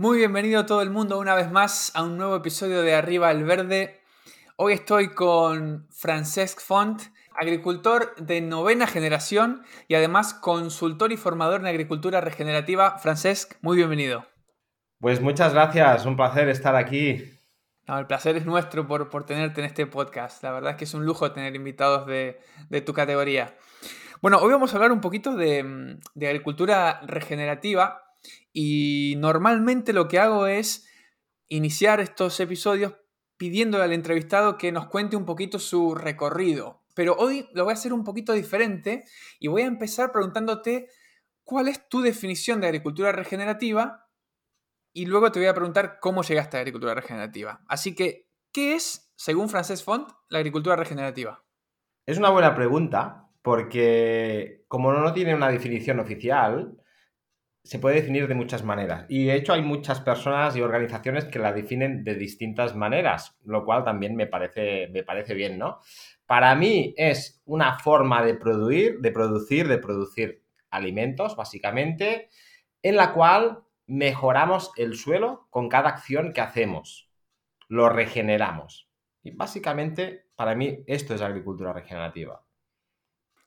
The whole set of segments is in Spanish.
Muy bienvenido todo el mundo una vez más a un nuevo episodio de Arriba al Verde. Hoy estoy con Francesc Font, agricultor de novena generación y además consultor y formador en agricultura regenerativa. Francesc, muy bienvenido. Pues muchas gracias, un placer estar aquí. el placer es nuestro por, por, tenerte en este podcast. La verdad es que es un lujo tener invitados de, de tu categoría. Bueno, hoy vamos a hablar un poquito de, de agricultura regenerativa y normalmente lo que hago es iniciar estos episodios pidiéndole al entrevistado que nos cuente un poquito su recorrido. Pero hoy lo voy a hacer un poquito diferente y voy a empezar preguntándote cuál es tu definición de agricultura regenerativa y luego te voy a preguntar cómo llegaste a la agricultura regenerativa. Así que, ¿qué es, según Frances Font, la agricultura regenerativa? Es una buena pregunta porque como no tiene una definición oficial, se puede definir de muchas maneras. Y de hecho hay muchas personas y organizaciones que la definen de distintas maneras, lo cual también me parece, me parece bien, ¿no? Para mí es una forma de producir, de producir, de producir alimentos, básicamente, en la cual mejoramos el suelo con cada acción que hacemos. Lo regeneramos. Y básicamente, para mí, esto es agricultura regenerativa.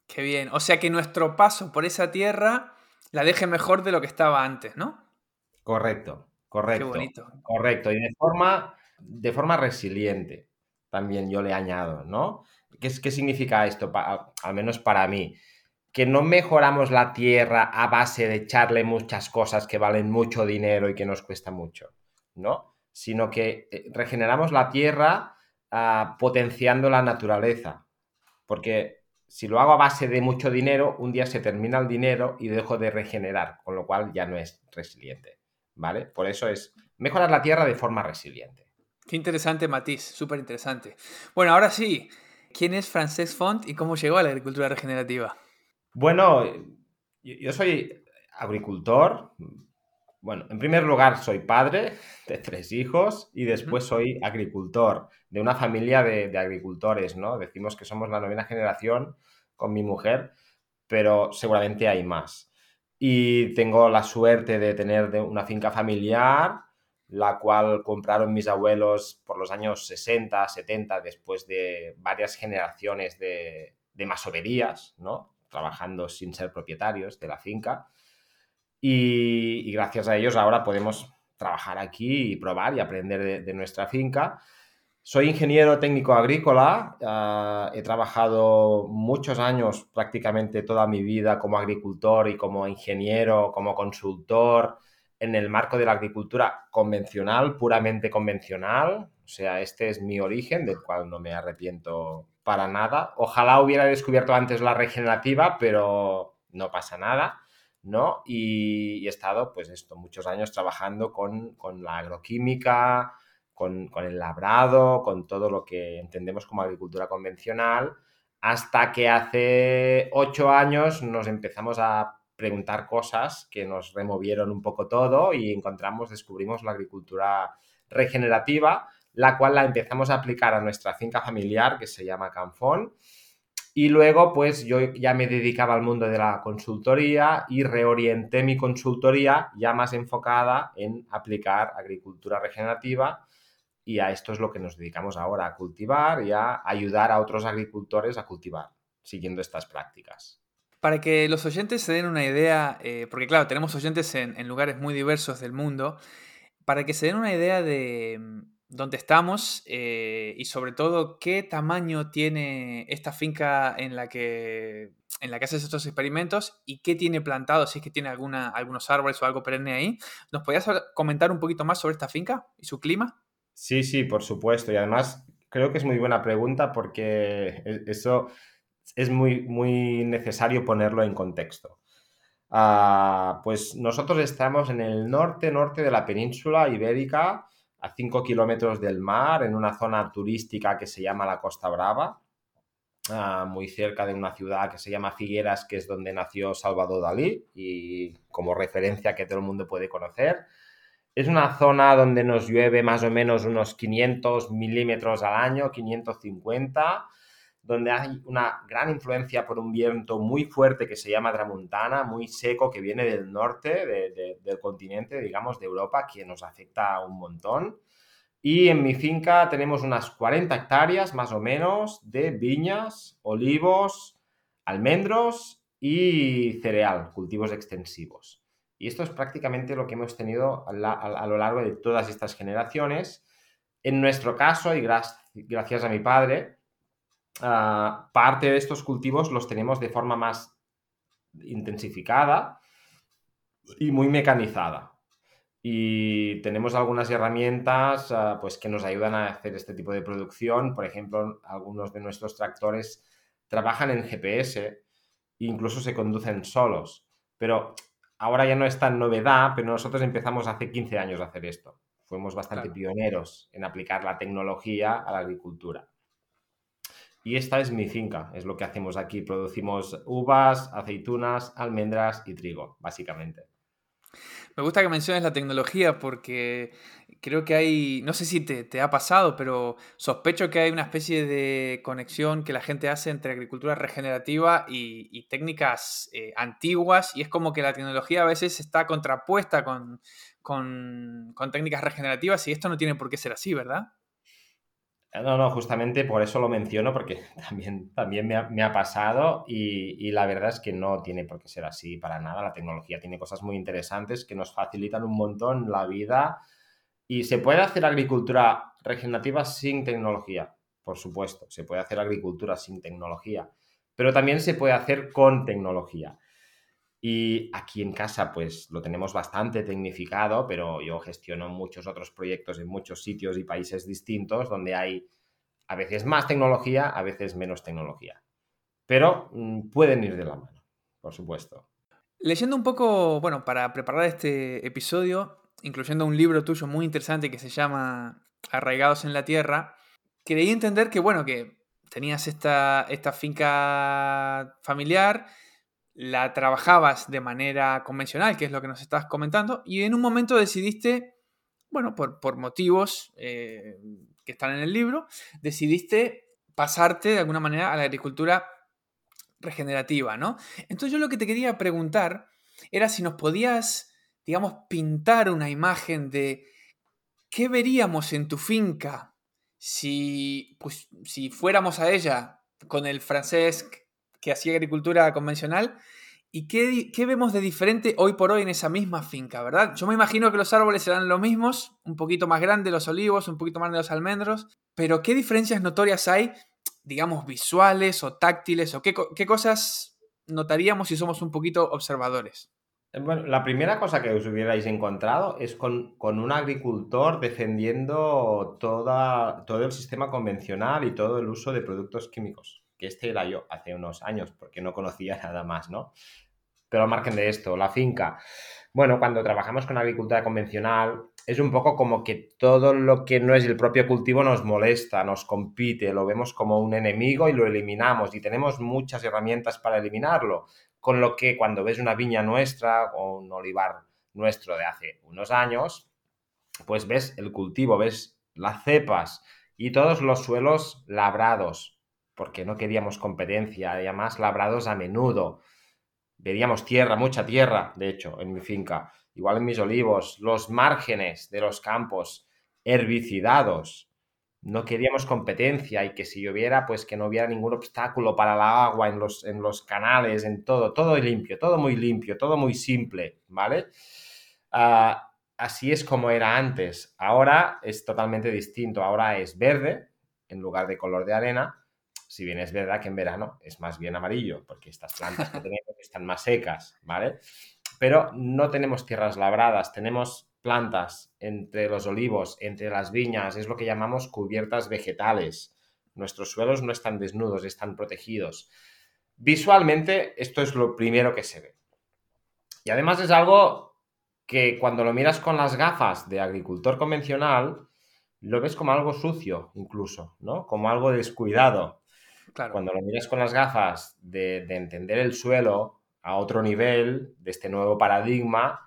Qué bien. O sea que nuestro paso por esa tierra la deje mejor de lo que estaba antes, ¿no? Correcto, correcto. Qué bonito. Correcto. Y de forma, de forma resiliente, también yo le añado, ¿no? ¿Qué, qué significa esto, al menos para mí? Que no mejoramos la tierra a base de echarle muchas cosas que valen mucho dinero y que nos cuesta mucho, ¿no? Sino que eh, regeneramos la tierra uh, potenciando la naturaleza. Porque si lo hago a base de mucho dinero, un día se termina el dinero y dejo de regenerar, con lo cual ya no es resiliente, ¿vale? Por eso es mejorar la tierra de forma resiliente. Qué interesante matiz, súper interesante. Bueno, ahora sí, ¿quién es Francesc Font y cómo llegó a la agricultura regenerativa? Bueno, yo soy agricultor. Bueno, en primer lugar soy padre de tres hijos y después soy agricultor de una familia de, agricultores, ¿no? Decimos que somos la novena generación con mi mujer, pero seguramente hay más. Y tengo la suerte de tener una finca familiar, la cual compraron mis abuelos por los años 60, 70, después de varias generaciones de, de masoverías, ¿no? Trabajando sin ser propietarios de la finca. Y, gracias a ellos ahora podemos trabajar aquí y probar y aprender de nuestra finca. Soy ingeniero técnico agrícola, ah, he trabajado muchos años, prácticamente toda mi vida como agricultor y como ingeniero, como consultor en el marco de la agricultura convencional, puramente convencional. O sea, este es mi origen, del cual no me arrepiento para nada. Ojalá hubiera descubierto antes la regenerativa, pero no pasa nada, ¿no? Y, he estado, pues esto, muchos años trabajando con, con la agroquímica, con, el labrado, con todo lo que entendemos como agricultura convencional, hasta que hace ocho años nos empezamos a preguntar cosas que nos removieron un poco todo y encontramos, descubrimos la agricultura regenerativa, la cual la empezamos a aplicar a nuestra finca familiar que se llama Canfón. Y luego, pues yo ya me dedicaba al mundo de la consultoría y reorienté mi consultoría ya más enfocada en aplicar agricultura regenerativa y a esto es lo que nos dedicamos ahora, a cultivar y a ayudar a otros agricultores a cultivar, siguiendo estas prácticas. Para que los oyentes se den una idea, eh, porque claro, tenemos oyentes en, lugares muy diversos del mundo, para que se den una idea de mm, dónde estamos eh, y sobre todo qué tamaño tiene esta finca en la que en la que haces estos experimentos y qué tiene plantado, si es que tiene algunos árboles o algo perenne ahí. ¿Nos podías comentar un poquito más sobre esta finca y su clima? Sí, sí, por supuesto. Y además creo que es muy buena pregunta porque e-, eso es muy, muy necesario ponerlo en contexto. Ah, pues nosotros estamos en el norte-norte de la península ibérica, a 5 kilómetros del mar, en una zona turística que se llama la Costa Brava, ah, muy cerca de una ciudad que se llama Figueras, que es donde nació Salvador Dalí y como referencia que todo el mundo puede conocer. Es una zona donde nos llueve más o menos unos 500 milímetros al año, 550, donde hay una gran influencia por un viento muy fuerte que se llama Tramuntana, muy seco, que viene del norte del continente, digamos, de Europa, que nos afecta un montón. Y en mi finca tenemos unas 40 hectáreas más o menos de viñas, olivos, almendros y cereal, cultivos extensivos. Y esto es prácticamente lo que hemos tenido a, lo largo de todas estas generaciones. En nuestro caso, y gracias a mi padre, ah, parte de estos cultivos los tenemos de forma más intensificada y muy mecanizada. Y tenemos algunas herramientas ah, pues, que nos ayudan a hacer este tipo de producción. Por ejemplo, algunos de nuestros tractores trabajan en GPS e incluso se conducen solos. Pero ahora ya no es tan novedad, pero nosotros empezamos hace 15 años a hacer esto. Fuimos bastante pioneros en aplicar la tecnología a la agricultura. Y esta es mi finca, es lo que hacemos aquí. Producimos uvas, aceitunas, almendras y trigo, básicamente. Me gusta que menciones la tecnología porque creo que hay, no sé si te, ha pasado, pero sospecho que hay una especie de conexión que la gente hace entre agricultura regenerativa y, técnicas eh, antiguas y es como que la tecnología a veces está contrapuesta con, con técnicas regenerativas y esto no tiene por qué ser así, ¿verdad? No, no, justamente por eso lo menciono, porque también, también me, ha, pasado y, la verdad es que no tiene por qué ser así para nada. La tecnología tiene cosas muy interesantes que nos facilitan un montón la vida y se puede hacer agricultura regenerativa sin tecnología, por supuesto, se puede hacer agricultura sin tecnología, pero también se puede hacer con tecnología. Y aquí en casa, pues lo tenemos bastante tecnificado, pero yo gestiono muchos otros proyectos en muchos sitios y países distintos donde hay a veces más tecnología, a veces menos tecnología. Pero mm, pueden ir de la mano, por supuesto. Leyendo un poco, bueno, para preparar este episodio, incluyendo un libro tuyo muy interesante que se llama Arraigados en la Tierra, creí entender que, bueno, que tenías esta, esta finca familiar la trabajabas de manera convencional, que es lo que nos estás comentando, y en un momento decidiste, bueno, por, motivos eh, que están en el libro, decidiste pasarte de alguna manera a la agricultura regenerativa, ¿no? Entonces yo lo que te quería preguntar era si nos podías, digamos, pintar una imagen de qué veríamos en tu finca si, pues, si fuéramos a ella con el francés que hacía agricultura convencional. ¿Y qué, vemos de diferente hoy por hoy en esa misma finca, verdad? Yo me imagino que los árboles serán los mismos, un poquito más grandes los olivos, un poquito más de los almendros, pero ¿qué diferencias notorias hay, digamos, visuales o táctiles, o qué, cosas notaríamos si somos un poquito observadores? Eh, bueno, la primera cosa que os hubierais encontrado es con, un agricultor defendiendo toda, todo el sistema convencional y todo el uso de productos químicos este era yo hace unos años, porque no conocía nada más, ¿no? Pero al margen de esto, la finca. Bueno, cuando trabajamos con agricultura convencional, es un poco como que todo lo que no es el propio cultivo nos molesta, nos compite, lo vemos como un enemigo y lo eliminamos y tenemos muchas herramientas para eliminarlo. Con lo que cuando ves una viña nuestra o un olivar nuestro de hace unos años, pues ves el cultivo, ves las cepas y todos los suelos labrados, porque no queríamos competencia, además labrados a menudo. Veríamos tierra, mucha tierra, de hecho, en mi finca, igual en mis olivos, los márgenes de los campos herbicidados. No queríamos competencia y que si lloviera, pues que no hubiera ningún obstáculo para la agua en los, en los canales, en todo, todo limpio, todo muy limpio, todo muy simple, ¿vale? Ah, así es como era antes. Ahora es totalmente distinto. Ahora es verde en lugar de color de arena si bien es verdad que en verano es más bien amarillo, porque estas plantas que tenemos están más secas, ¿vale? Pero no tenemos tierras labradas, tenemos plantas entre los olivos, entre las viñas, es lo que llamamos cubiertas vegetales. Nuestros suelos no están desnudos, están protegidos. visualmente esto es lo primero que se ve. Y además es algo que cuando lo miras con las gafas de agricultor convencional, lo ves como algo sucio incluso, ¿no? Como algo descuidado. Cuando lo miras con las gafas de, de entender el suelo a otro nivel, de este nuevo paradigma,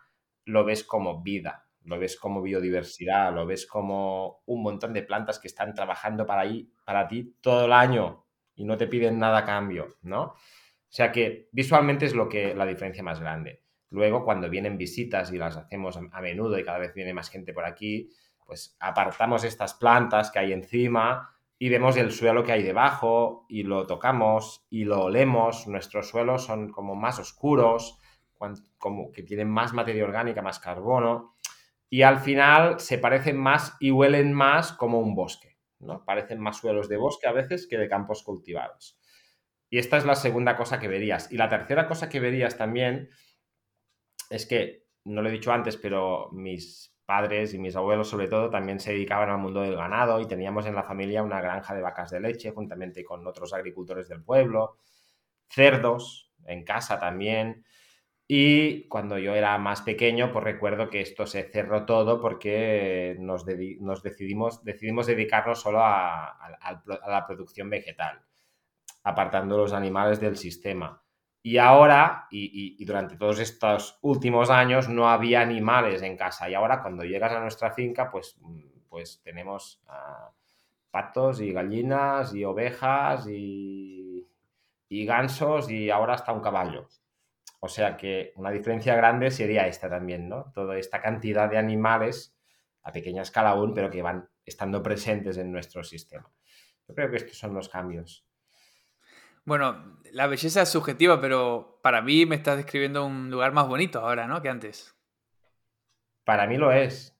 lo ves como vida, lo ves como biodiversidad, lo ves como un montón de plantas que están trabajando para, ahí, para ti todo el año y no te piden nada a cambio, ¿no? O sea que visualmente es lo que la diferencia más grande. Luego, cuando vienen visitas y las hacemos a menudo y cada vez viene más gente por aquí, pues apartamos estas plantas que hay encima y vemos el suelo que hay debajo y lo tocamos y lo olemos. Nuestros suelos son como más oscuros, como que tienen más materia orgánica, más carbono y al final se parecen más y huelen más como un bosque, ¿no? Parecen más suelos de bosque a veces que de campos cultivados. Y esta es la segunda cosa que verías. Y la tercera cosa que verías también es que, no lo he dicho antes, pero mis padres y mis abuelos sobre todo también se dedicaban al mundo del ganado y teníamos en la familia una granja de vacas de leche juntamente con otros agricultores del pueblo, cerdos en casa también. Y cuando yo era más pequeño, pues recuerdo que esto se cerró todo porque nos, decidimos, decidimos dedicarnos solo a, a la producción vegetal, apartando los animales del sistema. Y ahora, y, durante todos estos últimos años, no había animales en casa. Y ahora, cuando llegas a nuestra finca, pues, pues tenemos ah, patos y gallinas y ovejas y, y gansos y ahora hasta un caballo. O sea que una diferencia grande sería esta también, ¿no? Toda esta cantidad de animales a pequeña escala aún, pero que van estando presentes en nuestro sistema. Yo creo que estos son los cambios. Bueno, la belleza es subjetiva, pero para mí me estás describiendo un lugar más bonito ahora, ¿no? Que antes. Para mí lo es.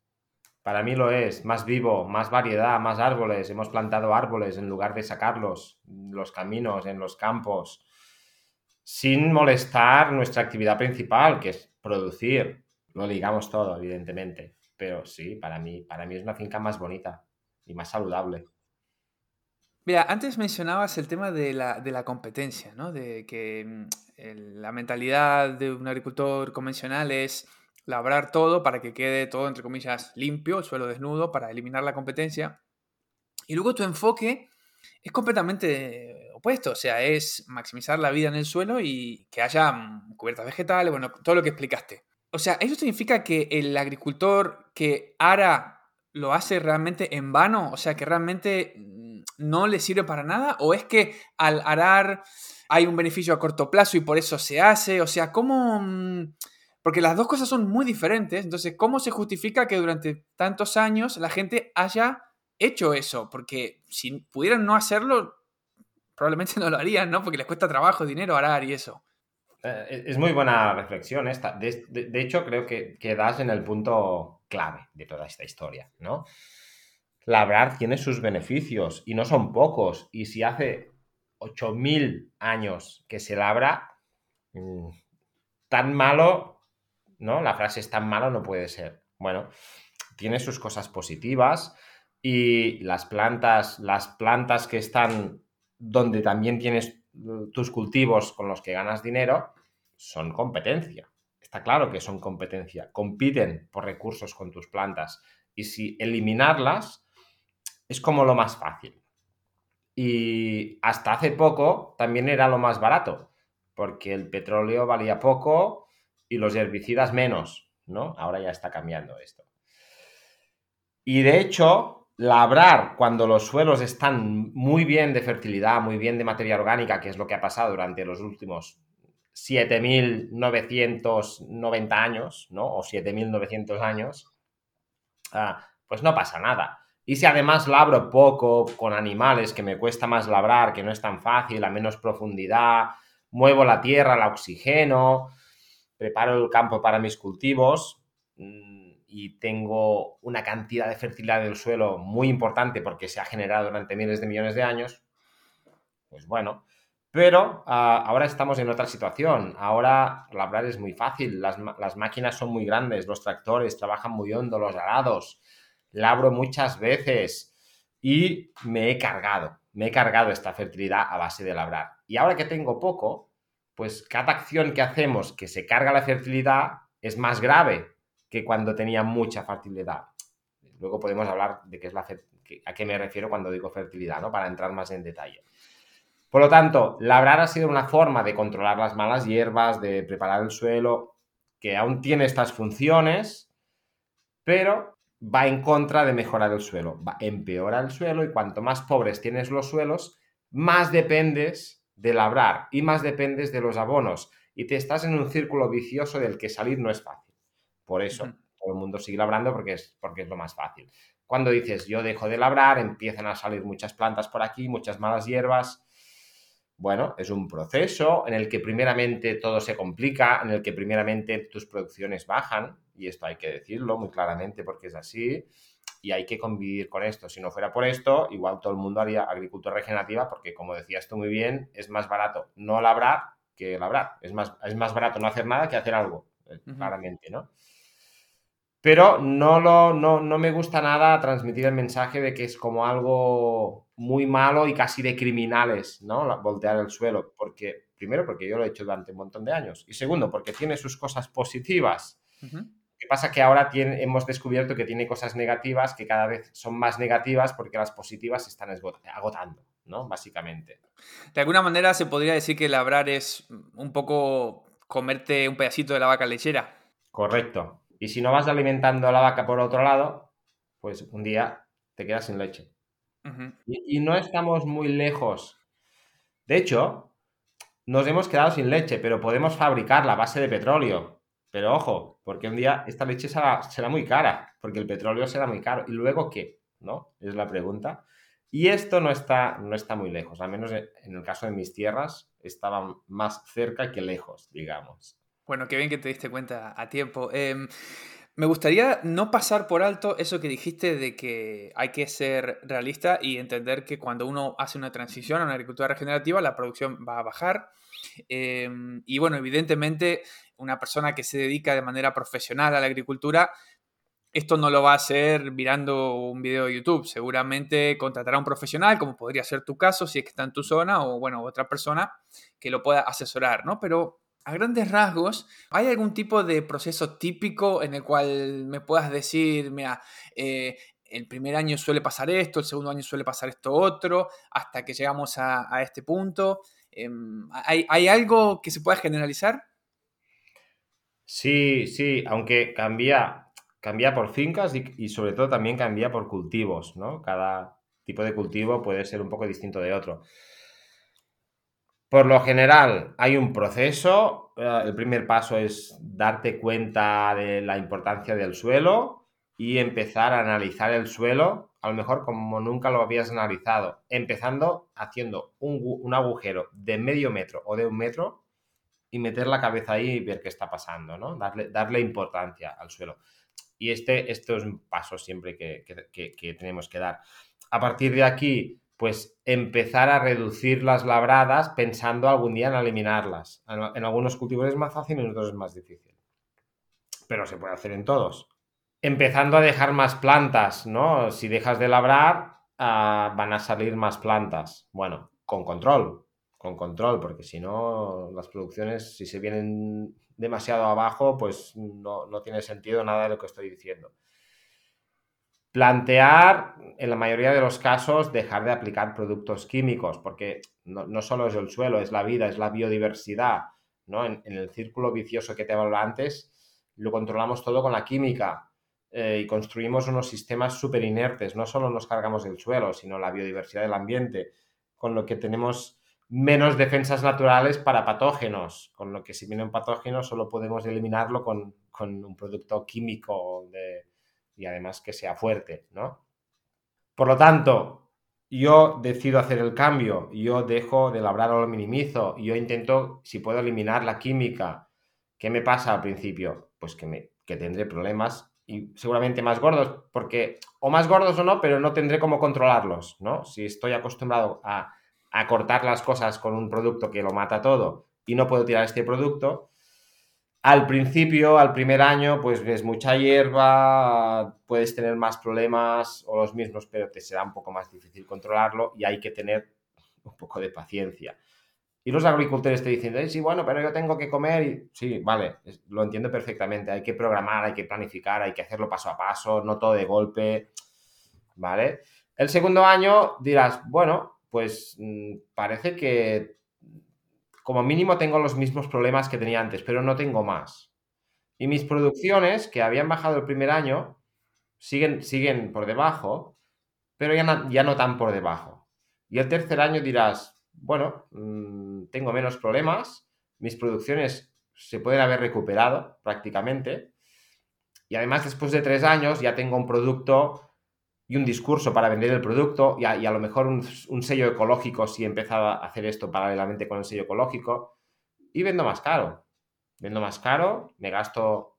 Para mí lo es. Más vivo, más variedad, más árboles. Hemos plantado árboles en lugar de sacarlos. Los caminos, en los campos. Sin molestar nuestra actividad principal, que es producir. Lo ligamos todo, evidentemente. Pero sí, para mí, para mí es una finca más bonita y más saludable. Mira, antes mencionabas el tema de la, competencia, ¿no? De que mm, la mentalidad de un agricultor convencional es labrar todo para que quede todo, entre comillas, limpio, el suelo desnudo, para eliminar la competencia. Y luego tu enfoque es completamente opuesto, o sea, es maximizar la vida en el suelo y que haya mm, cubiertas vegetales, bueno, todo lo que explicaste. O sea, ¿eso significa que el agricultor que ara lo hace realmente en vano? O sea, que realmente no le sirve para nada? ¿O es que al arar hay un beneficio a corto plazo y por eso se hace? O sea, ¿cómo...? Mm? Porque las dos cosas son muy diferentes. Entonces, ¿cómo se justifica que durante tantos años la gente haya hecho eso? Porque si pudieran no hacerlo, probablemente no lo harían, ¿no? Porque les cuesta trabajo, dinero arar y eso. Eh, es muy buena reflexión esta. De, hecho, creo que, que das en el punto clave de toda esta historia, ¿no? Labrar tiene sus beneficios y no son pocos. Y si hace 8.000 años que se labra, mm, tan malo, ¿no? La frase es tan malo no puede ser. Bueno, tiene sus cosas positivas y las plantas, las plantas que están donde también tienes tus cultivos con los que ganas dinero, son competencia. Está claro que son competencia. Compiten por recursos con tus plantas. Y si eliminarlas, es como lo más fácil. Y hasta hace poco también era lo más barato, porque el petróleo valía poco y los herbicidas menos, ¿no? Ahora ya está cambiando esto. Y de hecho, labrar cuando los suelos están muy bien de fertilidad, muy bien de materia orgánica, que es lo que ha pasado durante los últimos 7.990 años, ¿no? O 7.900 años, ah, pues no pasa nada. Y si además labro poco con animales, que me cuesta más labrar, que no es tan fácil, a menos profundidad, muevo la tierra, la oxigeno, preparo el campo para mis cultivos mm, y tengo una cantidad de fertilidad del suelo muy importante porque se ha generado durante miles de millones de años, pues bueno. Pero ah, ahora estamos en otra situación. Ahora labrar es muy fácil, las, las máquinas son muy grandes, los tractores trabajan muy hondo, los arados labro muchas veces y me he cargado, me he cargado esta fertilidad a base de labrar. Y ahora que tengo poco, pues cada acción que hacemos que se carga la fertilidad es más grave que cuando tenía mucha fertilidad. Luego podemos hablar de qué es la a qué me refiero cuando digo fertilidad, ¿no? Para entrar más en detalle. Por lo tanto, labrar ha sido una forma de controlar las malas hierbas, de preparar el suelo, que aún tiene estas funciones, pero va en contra de mejorar el suelo, va, empeora el suelo y cuanto más pobres tienes los suelos, más dependes de labrar y más dependes de los abonos y te estás en un círculo vicioso del que salir no es fácil. Por eso todo el mundo sigue labrando porque es, porque es lo más fácil. Cuando dices yo dejo de labrar, empiezan a salir muchas plantas por aquí, muchas malas hierbas. Bueno, es un proceso en el que primeramente todo se complica, en el que primeramente tus producciones bajan, y esto hay que decirlo muy claramente porque es así, y hay que convivir con esto. Si no fuera por esto, igual todo el mundo haría agricultura regenerativa porque, como decías tú muy bien, es más barato no labrar que labrar. Es más, es más barato no hacer nada que hacer algo, eh, claramente, ¿no? Pero no, lo, no, no me gusta nada transmitir el mensaje de que es como algo muy malo y casi de criminales, ¿no? Voltear el suelo. Porque, primero, porque yo lo he hecho durante un montón de años. Y segundo, porque tiene sus cosas positivas. ¿Qué pasa? Que ahora tiene, hemos descubierto que tiene cosas negativas que cada vez son más negativas porque las positivas se están agotando, ¿no? Básicamente. De alguna manera se podría decir que labrar es un poco comerte un pedacito de la vaca lechera. Correcto. Y si no vas alimentando a la vaca por otro lado, pues un día te quedas sin leche. Y, y no estamos muy lejos. De hecho, nos hemos quedado sin leche, pero podemos fabricarla a base de petróleo. Pero ojo, porque un día esta leche será, muy cara, porque el petróleo será muy caro. ¿Y luego qué? ¿No? Es la pregunta. Y esto no está, no está muy lejos, al menos en el caso de mis tierras, estaban más cerca que lejos, digamos. Bueno, qué bien que te diste cuenta a tiempo. Em, me gustaría no pasar por alto eso que dijiste de que hay que ser realista y entender que cuando uno hace una transición a una agricultura regenerativa, la producción va a bajar. Em, y bueno, evidentemente una persona que se dedica de manera profesional a la agricultura, esto no lo va a hacer mirando un video de YouTube. Seguramente contratará a un profesional, como podría ser tu caso, si es que está en tu zona, o bueno, otra persona que lo pueda asesorar, ¿no? Pero a grandes rasgos, ¿hay algún tipo de proceso típico en el cual me puedas decir, mira, eh, el primer año suele pasar esto, el segundo año suele pasar esto otro, hasta que llegamos a, este punto? Em, ¿hay, algo que se pueda generalizar? Sí, sí, aunque cambia, cambia por fincas y, sobre todo también cambia por cultivos, ¿no? Cada tipo de cultivo puede ser un poco distinto de otro. Por lo general, hay un proceso. Eh, el primer paso es darte cuenta de la importancia del suelo y empezar a analizar el suelo, a lo mejor como nunca lo habías analizado, empezando haciendo un, un agujero de medio metro o de un metro y meter la cabeza ahí y ver qué está pasando, ¿no? Darle, darle importancia al suelo. Y este, es un paso siempre que, que, tenemos que dar. A partir de aquí, pues empezar a reducir las labradas pensando algún día en eliminarlas. En, algunos cultivos es más fácil y en otros es más difícil. Pero se puede hacer en todos. Empezando a dejar más plantas, ¿no? Si dejas de labrar, ah, van a salir más plantas. Bueno, con control, con control, porque si no, las producciones, si se vienen demasiado abajo, pues no, tiene sentido nada de lo que estoy diciendo. Plantear, en la mayoría de los casos, dejar de aplicar productos químicos, porque no, solo es el suelo, es la vida, es la biodiversidad, ¿no? En, el círculo vicioso que te hablaba antes, lo controlamos todo con la química eh, y construimos unos sistemas súper inertes. No solo nos cargamos el suelo, sino la biodiversidad del ambiente, con lo que tenemos menos defensas naturales para patógenos, con lo que si viene un patógeno solo podemos eliminarlo con, un producto químico y además que sea fuerte, ¿no? Por lo tanto, yo decido hacer el cambio, yo dejo de labrar o lo minimizo, yo intento, si puedo eliminar la química, ¿qué me pasa al principio? Pues que, me, que tendré problemas y seguramente más gordos, porque, o más gordos o no, pero no tendré cómo controlarlos, ¿no? Si estoy acostumbrado a a cortar las cosas con un producto que lo mata todo y no puedo tirar este producto, Al principio, al primer año, pues ves mucha hierba, puedes tener más problemas o los mismos, pero te será un poco más difícil controlarlo y hay que tener un poco de paciencia. Y los agricultores te dicen, sí, bueno, pero yo tengo que comer y sí, vale, lo entiendo perfectamente, hay que programar, hay que planificar, hay que hacerlo paso a paso, no todo de golpe, ¿vale? El segundo año dirás, bueno, pues mm, parece que como mínimo tengo los mismos problemas que tenía antes, pero no tengo más. Y mis producciones, que habían bajado el primer año, siguen, siguen por debajo, pero ya no, tan por debajo. Y el tercer año dirás, bueno, mm, tengo menos problemas, mis producciones se pueden haber recuperado prácticamente, y además después de tres años ya tengo un producto y un discurso para vender el producto y a, lo mejor un, sello ecológico si empezaba a hacer esto paralelamente con el sello ecológico y vendo más caro. Vendo más caro, me gasto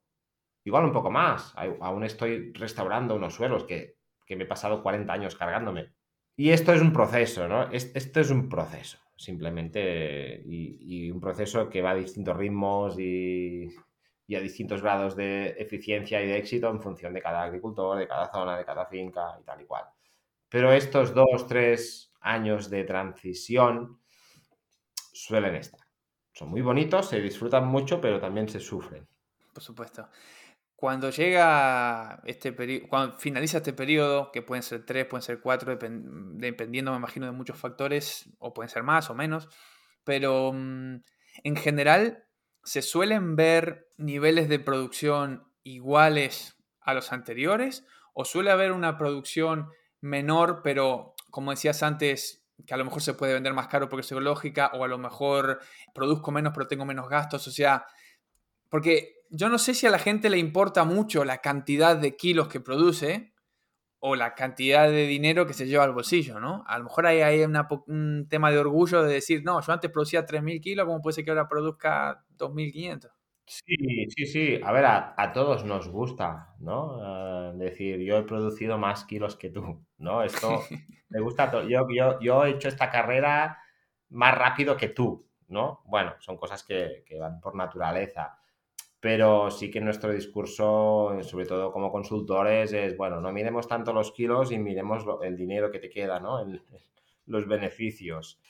igual un poco más. Aún estoy restaurando unos suelos que, me he pasado 40 años cargándome. Y esto es un proceso, ¿no? Esto es un proceso, simplemente, y un proceso que va a distintos ritmos y, y a distintos grados de eficiencia y de éxito en función de cada agricultor, de cada zona, de cada finca y tal y cual. Pero estos dos, tres años de transición suelen estar. Son muy bonitos, se disfrutan mucho, pero también se sufren. Por supuesto. Cuando llega este periodo, cuando finaliza este periodo, que pueden ser tres, pueden ser cuatro, dependiendo, me imagino, de muchos factores, o pueden ser más o menos, pero mm, en general, ¿se suelen ver niveles de producción iguales a los anteriores? ¿O suele haber una producción menor, pero como decías antes, que a lo mejor se puede vender más caro porque es ecológica, o a lo mejor produzco menos pero tengo menos gastos? O sea, porque yo no sé si a la gente le importa mucho la cantidad de kilos que produce, o la cantidad de dinero que se lleva al bolsillo, ¿no? A lo mejor hay, hay un tema de orgullo de decir, no, yo antes producía 3.000 kilos, ¿cómo puede ser que ahora produzca 2.500? Sí, sí, sí. A ver, a, todos nos gusta, ¿no? Eh, decir, yo he producido más kilos que tú, ¿no? Esto me gusta. Yo, yo, yo he hecho esta carrera más rápido que tú, ¿no? Bueno, son cosas que, que van por naturaleza pero sí que nuestro discurso, sobre todo como consultores, es, bueno, no miremos tanto los kilos y miremos el dinero que te queda, ¿no? los beneficios.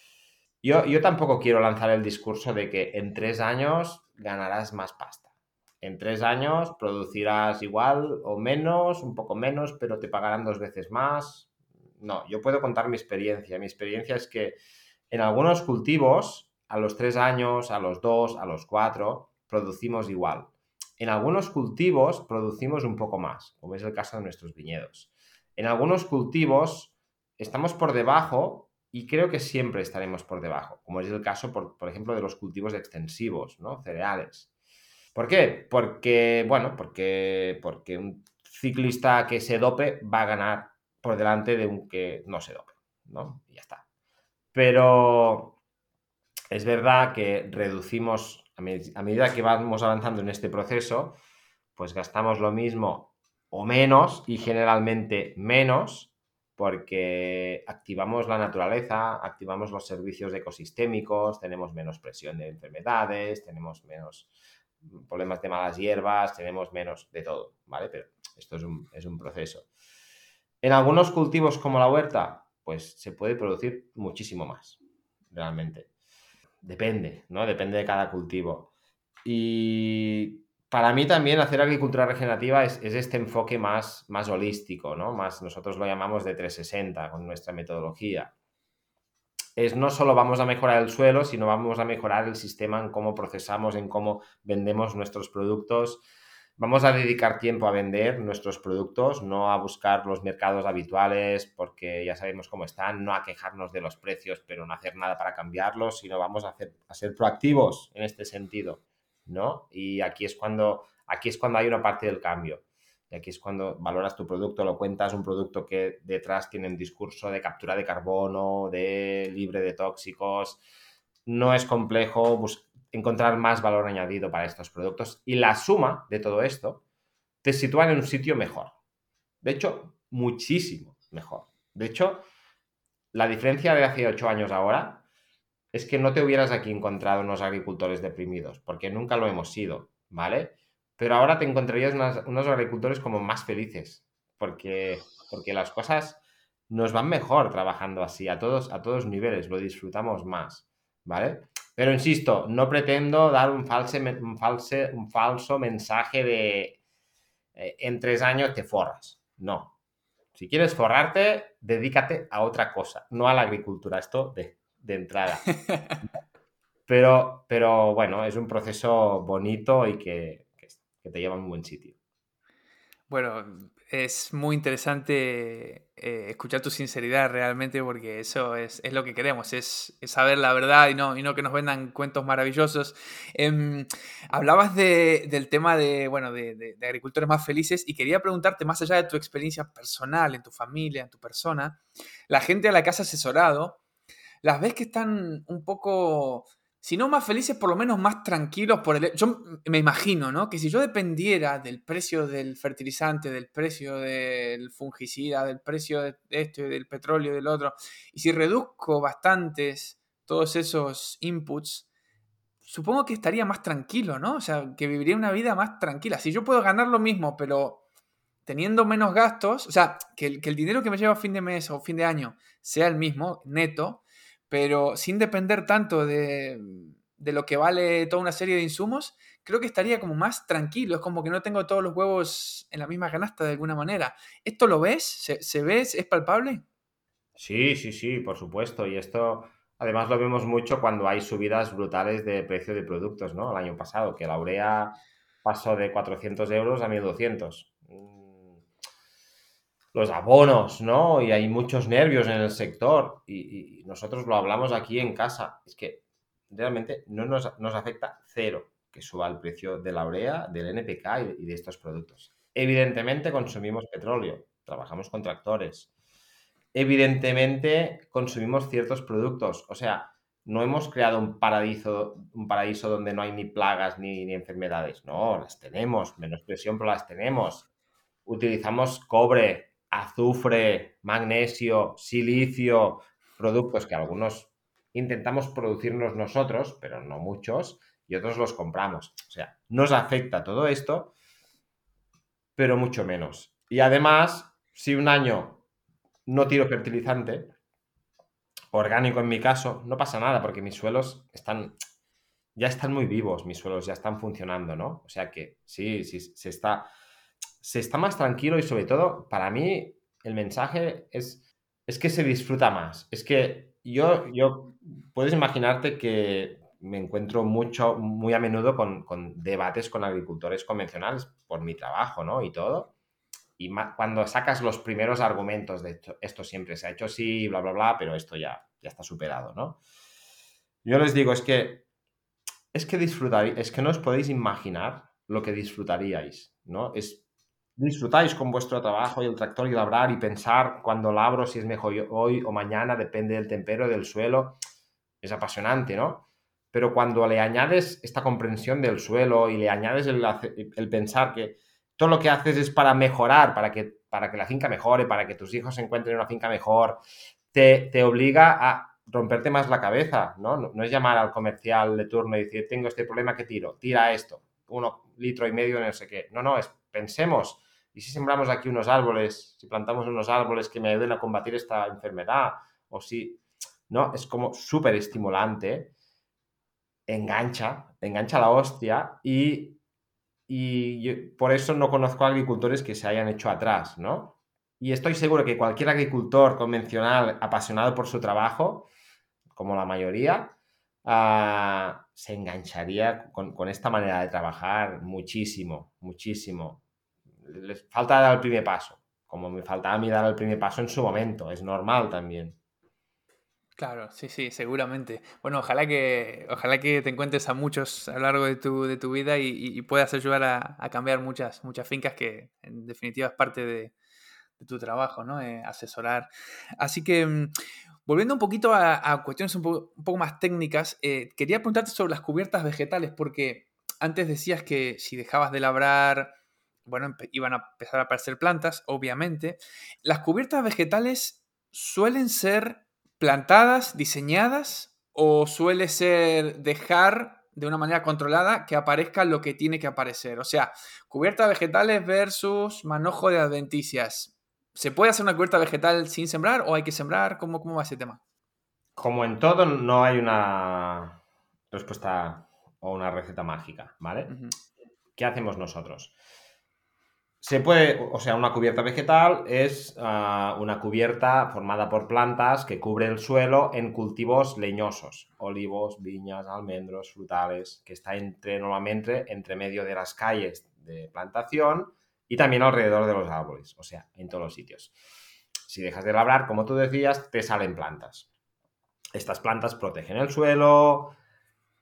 Yo, yo tampoco quiero lanzar el discurso de que en tres años ganarás más pasta. En tres años producirás igual o menos, un poco menos, pero te pagarán dos veces más. No, yo puedo contar mi experiencia. Mi experiencia es que en algunos cultivos, a los tres años, a los dos, a los cuatro, producimos igual. En algunos cultivos producimos un poco más, como es el caso de nuestros viñedos. En algunos cultivos estamos por debajo y creo que siempre estaremos por debajo, como es el caso, por, ejemplo, de los cultivos extensivos, ¿no? Cereales. ¿Por qué? Porque, bueno, porque, porque un ciclista que se dope va a ganar por delante de un que no se dope, ¿no? Y ya está. Pero es verdad que reducimos a, medida que vamos avanzando en este proceso, pues gastamos lo mismo o menos y generalmente menos porque activamos la naturaleza, activamos los servicios ecosistémicos, tenemos menos presión de enfermedades, tenemos menos problemas de malas hierbas, tenemos menos de todo, ¿vale? Pero esto es un, es un proceso. En algunos cultivos como la huerta, pues se puede producir muchísimo más, realmente. Depende, ¿no? Depende de cada cultivo. Y para mí también hacer agricultura regenerativa es, este enfoque más, más holístico, ¿no? Más, nosotros lo llamamos de 360 con nuestra metodología. Es no solo vamos a mejorar el suelo, sino vamos a mejorar el sistema en cómo procesamos, en cómo vendemos nuestros productos, Vamos a dedicar tiempo a vender nuestros productos, no a buscar los mercados habituales porque ya sabemos cómo están, no a quejarnos de los precios pero no hacer nada para cambiarlos, sino vamos a, hacer, a ser proactivos en este sentido, ¿no? Y aquí es, cuando, aquí es cuando hay una parte del cambio. Y aquí es cuando valoras tu producto, lo cuentas, un producto que detrás tiene un discurso de captura de carbono, de libre de tóxicos. No es complejo, encontrar más valor añadido para estos productos y la suma de todo esto te sitúa en un sitio mejor. De hecho, muchísimo mejor. De hecho, la diferencia de hace ocho años ahora es que no te hubieras aquí encontrado unos agricultores deprimidos, porque nunca lo hemos sido. ¿vale? Pero ahora te encontrarías unos agricultores como más felices, porque, porque las cosas nos van mejor trabajando así, a todos, a todos niveles, lo disfrutamos más, ¿vale? Pero insisto, no pretendo dar un, un, un falso mensaje de eh, en tres años te forras. No. Si quieres forrarte, dedícate a otra cosa, no a la agricultura. Esto de, de entrada. Pero, pero bueno, es un proceso bonito y que, que te lleva a un buen sitio. Bueno, es muy interesante eh, escuchar tu sinceridad realmente porque eso es, lo que queremos, es, saber la verdad y no, y no que nos vendan cuentos maravillosos. Em, hablabas del tema de, bueno, de, agricultores más felices y quería preguntarte, más allá de tu experiencia personal, en tu familia, en tu persona, la gente a la que has asesorado, ¿las ves que están un poco si no más felices, por lo menos más tranquilos por el... Yo me imagino, ¿no? Que si yo dependiera del precio del fertilizante, del precio del fungicida, del precio de esto y del petróleo y del otro, y si reduzco bastantes todos esos inputs, supongo que estaría más tranquilo, ¿no? O sea, que viviría una vida más tranquila. Si yo puedo ganar lo mismo, pero teniendo menos gastos, o sea, que el, que el dinero que me lleva a fin de mes o fin de año sea el mismo, neto, pero sin depender tanto de, lo que vale toda una serie de insumos, creo que estaría como más tranquilo. Es como que no tengo todos los huevos en la misma canasta de alguna manera. ¿Esto lo ves? ¿Se, ve? ¿Es palpable? Sí, sí, sí, por supuesto. Y esto además lo vemos mucho cuando hay subidas brutales de precio de productos, ¿no? El año pasado, que la urea pasó de 400 euros a 1200 los abonos, ¿no? Y hay muchos nervios en el sector y, nosotros lo hablamos aquí en casa. Es que realmente no nos, afecta cero que suba el precio de la urea, del NPK y, de estos productos. Evidentemente consumimos petróleo, trabajamos con tractores. Evidentemente consumimos ciertos productos. O sea, no hemos creado un paraíso, un paraíso donde no hay ni plagas ni, ni enfermedades. No, las tenemos, menos presión, pero las tenemos. Utilizamos cobre, azufre, magnesio, silicio, productos que algunos intentamos producirnos nosotros, pero no muchos, y otros los compramos. O sea, nos afecta todo esto, pero mucho menos. Y además, si un año no tiro fertilizante, orgánico en mi caso, no pasa nada porque mis suelos están, ya están muy vivos, mis suelos ya están funcionando, ¿no? O sea que sí, sí, se está, se está más tranquilo y sobre todo, para mí, el mensaje es, es que se disfruta más. Es que yo, yo, puedes imaginarte que me encuentro mucho, muy a menudo con, debates con agricultores convencionales por mi trabajo, ¿no? Y todo. Y cuando sacas los primeros argumentos de esto, esto siempre se ha hecho así, bla, bla, bla, pero esto ya, ya está superado, ¿no? Yo les digo, es que, es que disfrutaréis, es que no os podéis imaginar lo que disfrutaríais, ¿no? Es disfrutáis con vuestro trabajo y el tractor y labrar y pensar cuando labro si es mejor hoy o mañana, depende del tempero, del suelo. Es apasionante, ¿no? Pero cuando le añades esta comprensión del suelo y le añades el, pensar que todo lo que haces es para mejorar, para que, para que la finca mejore, para que tus hijos encuentren una finca mejor, te, te obliga a romperte más la cabeza, ¿no? ¿no? es llamar al comercial de turno y decir, tengo este problema que tiro, tira esto, uno litro y medio, no sé qué. No, no, es pensemos ¿y si sembramos aquí unos árboles, si plantamos unos árboles que me ayuden a combatir esta enfermedad? O si, ¿no? Es como súper estimulante, engancha, engancha la hostia y, y por eso no conozco agricultores que se hayan hecho atrás, ¿no? Y estoy seguro que cualquier agricultor convencional apasionado por su trabajo, como la mayoría, ah, se engancharía con, con, esta manera de trabajar muchísimo, muchísimo les falta dar el primer paso, como me faltaba a mí dar el primer paso en su momento, es normal también. Claro, sí, sí, seguramente. Bueno, ojalá que, ojalá que te encuentres a muchos a lo largo de tu, de tu vida y, puedas ayudar a, cambiar muchas, muchas fincas que en definitiva es parte de, tu trabajo, ¿no? Eh, asesorar. Así que, mm, volviendo un poquito a, cuestiones un poco, más técnicas, eh, quería preguntarte sobre las cubiertas vegetales, porque antes decías que si dejabas de labrar bueno, iban a empezar a aparecer plantas, obviamente. Las cubiertas vegetales suelen ser plantadas, diseñadas, o suele ser dejar de una manera controlada que aparezca lo que tiene que aparecer. O sea, cubierta vegetales versus manojo de adventicias. ¿Se puede hacer una cubierta vegetal sin sembrar o hay que sembrar? ¿Cómo, cómo va ese tema? Como en todo, no hay una respuesta o una receta mágica, ¿vale? ¿Qué hacemos nosotros? Se puede, o sea, una cubierta vegetal es ah, una cubierta formada por plantas que cubre el suelo en cultivos leñosos, olivos, viñas, almendros, frutales, que está entre, normalmente entre medio de las calles de plantación y también alrededor de los árboles, o sea, en todos los sitios. Si dejas de labrar, como tú decías, te salen plantas. Estas plantas protegen el suelo,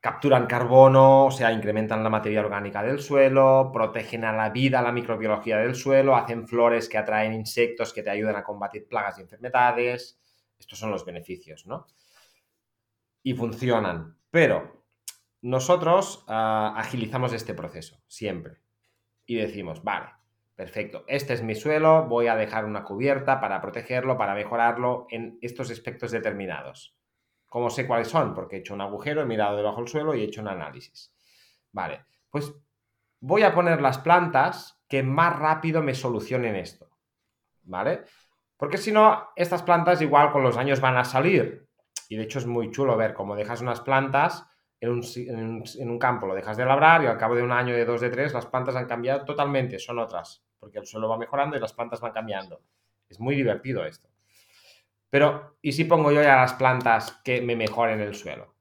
capturan carbono, o sea, incrementan la materia orgánica del suelo, protegen a la vida, a la microbiología del suelo, hacen flores que atraen insectos que te ayudan a combatir plagas y enfermedades. Estos son los beneficios, ¿no? Y funcionan. Pero nosotros ah, agilizamos este proceso, siempre. Y decimos, vale, perfecto, este es mi suelo, voy a dejar una cubierta para protegerlo, para mejorarlo en estos aspectos determinados. ¿Cómo sé cuáles son? Porque he hecho un agujero, he mirado debajo del suelo y he hecho un análisis. Vale, pues voy a poner las plantas que más rápido me solucionen esto. ¿Vale? Porque si no, estas plantas igual con los años van a salir. Y de hecho es muy chulo ver cómo dejas unas plantas en un, campo, lo dejas de labrar y al cabo de un año, de dos, de tres, las plantas han cambiado totalmente, son otras. Porque el suelo va mejorando y las plantas van cambiando. Es muy divertido esto. Pero, ¿y si pongo yo ya las plantas que me mejoren el suelo?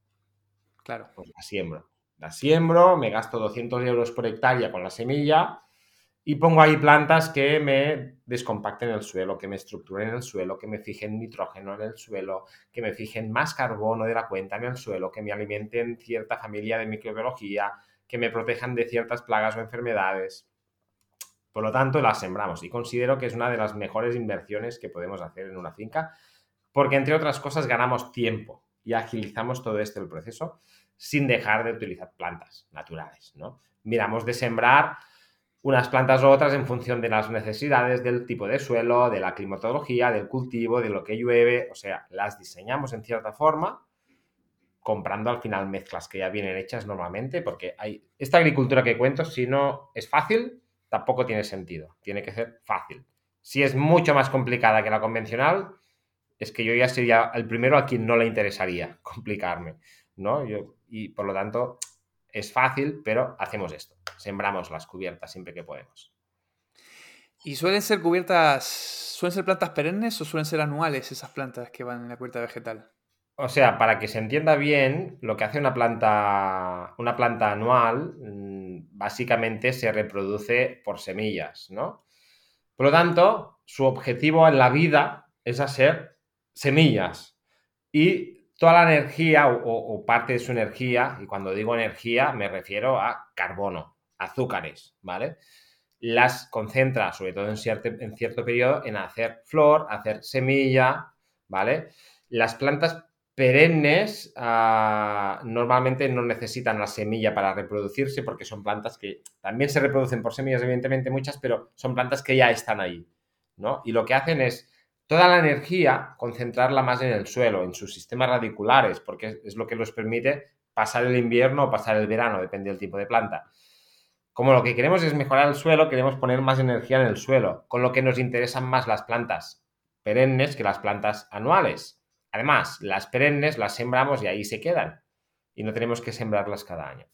Claro. Pues la siembro. La siembro, me gasto 200 euros por hectárea con la semilla y pongo ahí plantas que me descompacten el suelo, que me estructuren el suelo, que me fijen nitrógeno en el suelo, que me fijen más carbono de la cuenta en el suelo, que me alimenten cierta familia de microbiología, que me protejan de ciertas plagas o enfermedades. Por lo tanto, las sembramos y considero que es una de las mejores inversiones que podemos hacer en una finca porque entre otras cosas ganamos tiempo y agilizamos todo este el proceso sin dejar de utilizar plantas naturales, ¿no? Miramos de sembrar unas plantas u otras en función de las necesidades del tipo de suelo, de la climatología, del cultivo, de lo que llueve, o sea, las diseñamos en cierta forma comprando al final mezclas que ya vienen hechas normalmente, porque esta agricultura que cuento, si no es fácil, tampoco tiene sentido, tiene que ser fácil. Si es mucho más complicada que la convencional, es que yo ya sería el primero a quien no le interesaría complicarme, ¿no? Yo, y por lo tanto, es fácil, pero hacemos esto. Sembramos las cubiertas siempre que podemos. ¿Y suelen ser cubiertas, suelen ser plantas perennes o suelen ser anuales esas plantas que van en la cubierta vegetal? O sea, para que se entienda bien, lo que hace una planta, una planta anual, mm, básicamente se reproduce por semillas, ¿no? Por lo tanto, su objetivo en la vida es hacer semillas y toda la energía o, parte de su energía, y cuando digo energía me refiero a carbono, azúcares, ¿vale? Las concentra, sobre todo en cierto, en cierto periodo, en hacer flor, hacer semilla, ¿vale? Las plantas perennes ah, normalmente no necesitan la semilla para reproducirse porque son plantas que también se reproducen por semillas, evidentemente muchas, pero son plantas que ya están ahí, ¿no? Y lo que hacen es toda la energía concentrarla más en el suelo, en sus sistemas radiculares, porque es lo que nos permite pasar el invierno o pasar el verano, depende del tipo de planta. Como lo que queremos es mejorar el suelo, queremos poner más energía en el suelo, con lo que nos interesan más las plantas perennes que las plantas anuales. Además, las perennes las sembramos y ahí se quedan y no tenemos que sembrarlas cada año.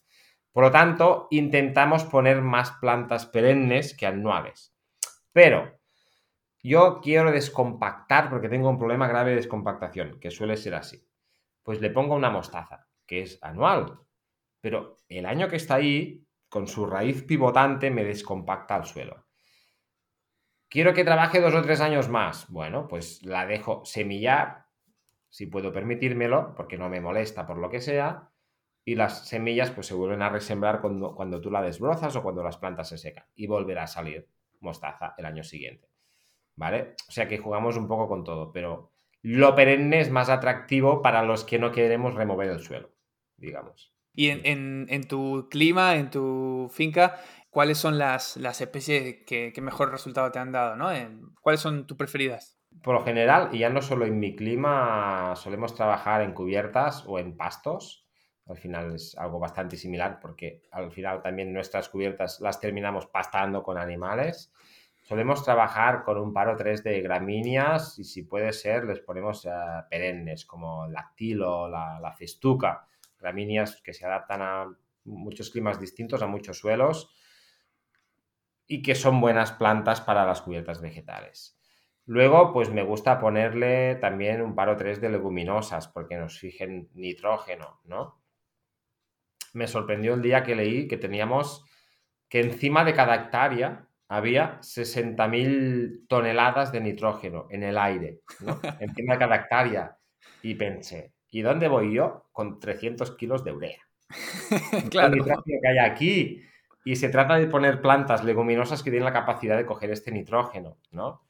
Por lo tanto, intentamos poner más plantas perennes que anuales. Pero yo quiero descompactar porque tengo un problema grave de descompactación, que suele ser así. Pues le pongo una mostaza, que es anual. Pero el año que está ahí, con su raíz pivotante, me descompacta el suelo. Quiero que trabaje dos o tres años más. Bueno, pues la dejo semillar, si puedo permitírmelo, porque no me molesta por lo que sea. Y las semillas pues se vuelven a resembrar cuando, cuando tú la desbrozas o cuando las plantas se secan. Y volverá a salir mostaza el año siguiente. ¿Vale? O sea que jugamos un poco con todo, pero lo perenne es más atractivo para los que no queremos remover el suelo, digamos. Y en, tu clima, en tu finca, ¿cuáles son las, especies que, mejor resultado te han dado? ¿no? ¿Cuáles son tus preferidas? Por lo general, y ya no solo en mi clima, solemos trabajar en cubiertas o en pastos, Al final es algo bastante similar porque al final también nuestras cubiertas las terminamos pastando con animales. Solemos trabajar con un par o tres de gramíneas y si puede ser les ponemos eh, perennes como el lactilo, la, la festuca, gramíneas que se adaptan a muchos climas distintos, a muchos suelos y que son buenas plantas para las cubiertas vegetales. Luego, pues me gusta ponerle también un par o tres de leguminosas porque nos fijen nitrógeno, ¿no? Me sorprendió el día que leí que teníamos que encima de cada hectárea había 60.000 toneladas de nitrógeno en el aire, ¿no? encima de cada hectárea. Y pensé, ¿y dónde voy yo con 300 kilos de urea? claro. El nitrógeno que hay aquí. Y se trata de poner plantas leguminosas que tienen la capacidad de coger este nitrógeno, ¿no?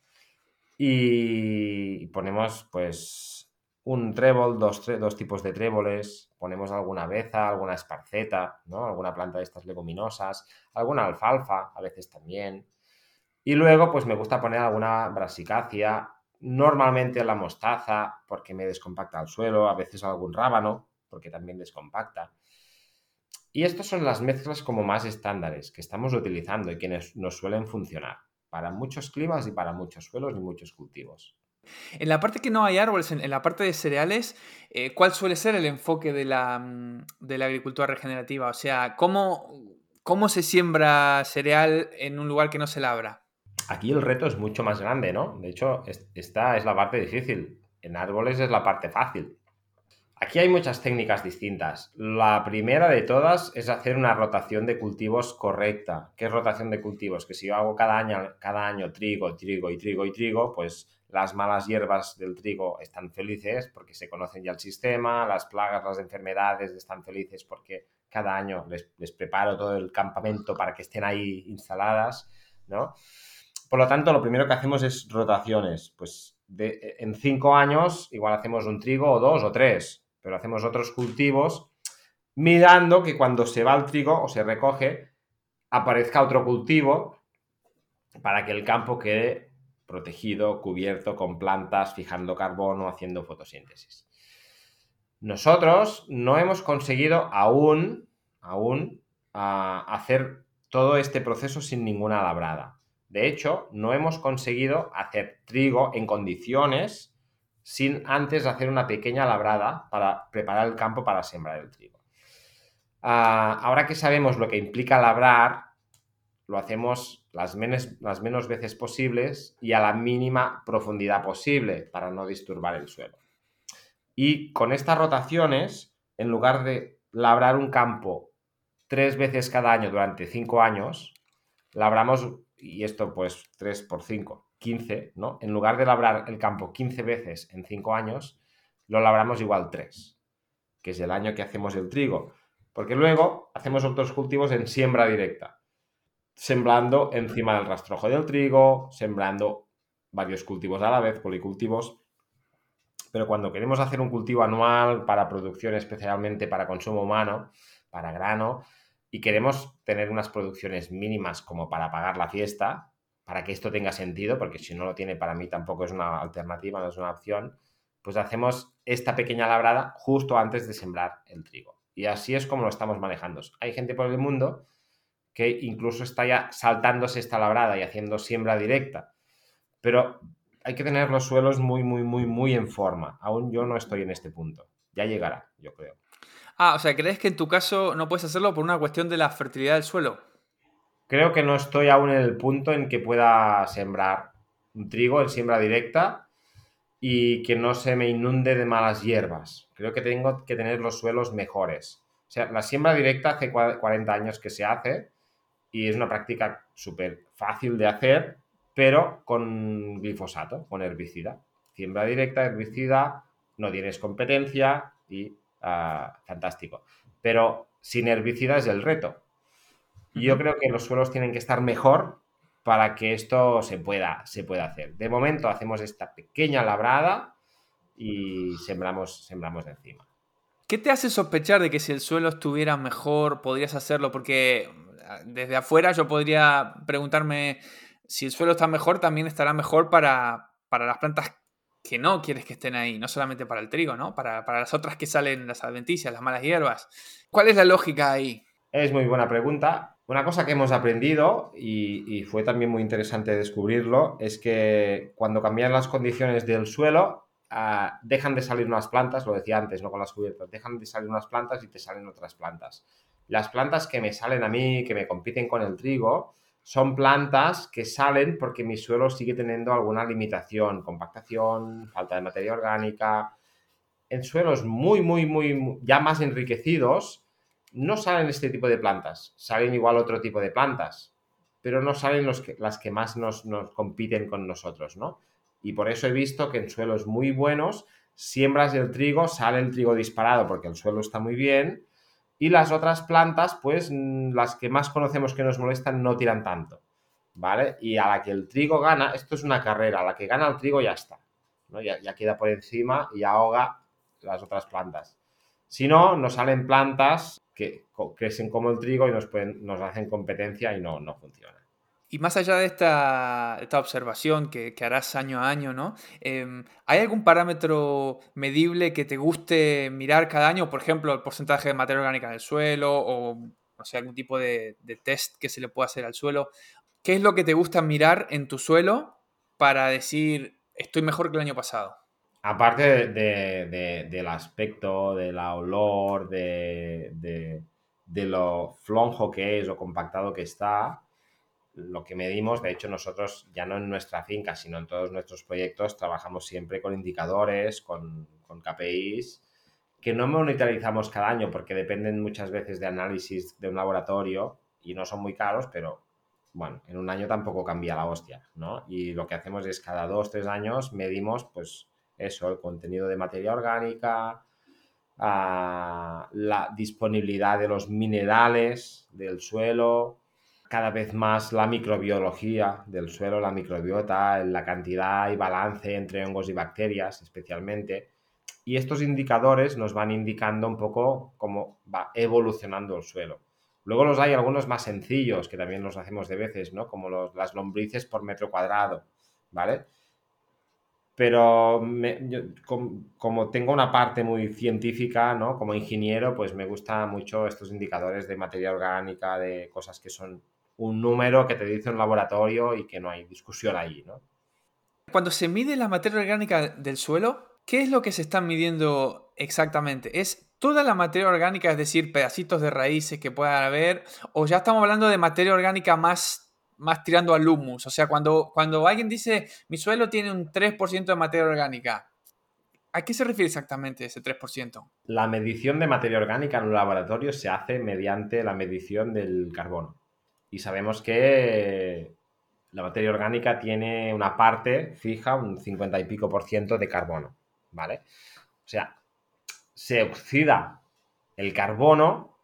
Y ponemos, pues, un trébol, dos, dos tipos de tréboles, ponemos alguna beza, alguna esparceta, ¿no? Alguna planta de estas leguminosas, alguna alfalfa, a veces también. Y luego, pues me gusta poner alguna brasicácea, normalmente la mostaza, porque me descompacta el suelo, a veces algún rábano, porque también descompacta. Y estas son las mezclas como más estándares que estamos utilizando y que nos suelen funcionar para muchos climas y para muchos suelos y muchos cultivos. En la parte que no hay árboles, en, la parte de cereales, eh, ¿cuál suele ser el enfoque de la, mm, de la, agricultura regenerativa? O sea, ¿cómo, ¿cómo se siembra cereal en un lugar que no se labra? Aquí el reto es mucho más grande, ¿no? De hecho, esta es la parte difícil. En árboles es la parte fácil. Aquí hay muchas técnicas distintas. La primera de todas es hacer una rotación de cultivos correcta. ¿Qué es rotación de cultivos? Que si yo hago cada año, cada año trigo, trigo y trigo y trigo, pues las malas hierbas del trigo están felices porque se conocen ya el sistema, las plagas, las enfermedades están felices porque cada año les, preparo todo el campamento para que estén ahí instaladas, ¿no? Por lo tanto, lo primero que hacemos es rotaciones. Pues en cinco años igual hacemos un trigo o dos o tres pero hacemos otros cultivos mirando que cuando se va el trigo o se recoge, aparezca otro cultivo para que el campo quede protegido, cubierto con plantas, fijando carbono, haciendo fotosíntesis. Nosotros no hemos conseguido aún, aún hacer todo este proceso sin ninguna labrada. De hecho, no hemos conseguido hacer trigo en condiciones sin antes hacer una pequeña labrada para preparar el campo para sembrar el trigo. Ah, ahora que sabemos lo que implica labrar, lo hacemos las menos, las menos veces posibles y a la mínima profundidad posible para no disturbar el suelo. Y con estas rotaciones, en lugar de labrar un campo tres veces cada año durante cinco años, labramos, y esto pues tres por cinco, 15, ¿no? En lugar de labrar el campo 15 veces en 5 años, lo labramos igual 3, que es el año que hacemos el trigo. Porque luego hacemos otros cultivos en siembra directa, sembrando encima del rastrojo del trigo, sembrando varios cultivos a la vez, policultivos. Pero cuando queremos hacer un cultivo anual para producción, especialmente para consumo humano, para grano, y queremos tener unas producciones mínimas como para pagar la fiesta, para que esto tenga sentido, porque si no lo tiene para mí tampoco es una alternativa, no es una opción, pues hacemos esta pequeña labrada justo antes de sembrar el trigo. Y así es como lo estamos manejando. Hay gente por el mundo que incluso está ya saltándose esta labrada y haciendo siembra directa, pero hay que tener los suelos muy, muy, muy, muy en forma. Aún yo no estoy en este punto. Ya llegará, yo creo. Ah, o sea, ¿crees que en tu caso no puedes hacerlo por una cuestión de la fertilidad del suelo? Creo que no estoy aún en el punto en que pueda sembrar un trigo en siembra directa y que no se me inunde de malas hierbas. Creo que tengo que tener los suelos mejores. O sea, la siembra directa hace 40 años que se hace y es una práctica súper fácil de hacer, pero con glifosato, con herbicida. Siembra directa, herbicida, no tienes competencia y ah, fantástico. Pero sin herbicida es el reto yo creo que los suelos tienen que estar mejor para que esto se pueda, se pueda hacer. De momento hacemos esta pequeña labrada y sembramos, sembramos de encima. ¿Qué te hace sospechar de que si el suelo estuviera mejor podrías hacerlo? Porque desde afuera yo podría preguntarme si el suelo está mejor, también estará mejor para, para las plantas que no quieres que estén ahí, no solamente para el trigo, ¿no? Para, para las otras que salen, las adventicias, las malas hierbas. ¿Cuál es la lógica ahí? Es muy buena pregunta. Una cosa que hemos aprendido y, fue también muy interesante descubrirlo es que cuando cambian las condiciones del suelo, ah, dejan de salir unas plantas, lo decía antes, no con las cubiertas, dejan de salir unas plantas y te salen otras plantas. Las plantas que me salen a mí, que me compiten con el trigo, son plantas que salen porque mi suelo sigue teniendo alguna limitación, compactación, falta de materia orgánica. En suelos muy, muy, muy, ya más enriquecidos, no salen este tipo de plantas, salen igual otro tipo de plantas, pero no salen los las que más nos, compiten con nosotros, ¿no? Y por eso he visto que en suelos muy buenos, siembras el trigo, sale el trigo disparado porque el suelo está muy bien, y las otras plantas, pues mm, las que más conocemos que nos molestan no tiran tanto, ¿vale? Y a la que el trigo gana, esto es una carrera, a la que gana el trigo ya está, ¿no? Ya, queda por encima y ahoga las otras plantas. Si no, nos salen plantas que crecen como el trigo y nos, pueden, nos hacen competencia y no, no funciona. Y más allá de esta, esta observación que, harás año a año, ¿no? Em, ¿Hay algún parámetro medible que te guste mirar cada año? Por ejemplo, el porcentaje de materia orgánica en el suelo o, o sea, algún tipo de, de, test que se le pueda hacer al suelo. ¿Qué es lo que te gusta mirar en tu suelo para decir, estoy mejor que el año pasado? aparte del aspecto, de la olor, de, de, lo flonjo que es o compactado que está, lo que medimos, de hecho nosotros ya no en nuestra finca, sino en todos nuestros proyectos, trabajamos siempre con indicadores, con, con KPIs, que no monitorizamos cada año porque dependen muchas veces de análisis de un laboratorio y no son muy caros, pero bueno, en un año tampoco cambia la hostia, ¿no? Y lo que hacemos es cada dos, tres años medimos, pues, eso, el contenido de materia orgánica, ah, la disponibilidad de los minerales del suelo, cada vez más la microbiología del suelo, la microbiota, la cantidad y balance entre hongos y bacterias especialmente. Y estos indicadores nos van indicando un poco cómo va evolucionando el suelo. Luego los hay algunos más sencillos, que también los hacemos de veces, ¿no? Como las lombrices por metro cuadrado, ¿vale? pero como, tengo una parte muy científica, ¿no? Como ingeniero, pues me gusta mucho estos indicadores de materia orgánica, de cosas que son un número que te dice un laboratorio y que no hay discusión ahí, ¿no? Cuando se mide la materia orgánica del suelo, ¿qué es lo que se está midiendo exactamente? ¿Es toda la materia orgánica, es decir, pedacitos de raíces que puedan haber, o ya estamos hablando de materia orgánica más más tirando al humus. O sea, cuando, cuando alguien dice mi suelo tiene un 3% de materia orgánica, ¿a qué se refiere exactamente ese 3%? La medición de materia orgánica en un laboratorio se hace mediante la medición del carbono. Y sabemos que la materia orgánica tiene una parte fija, un 50 y pico por ciento de carbono, ¿vale? O sea, se oxida el carbono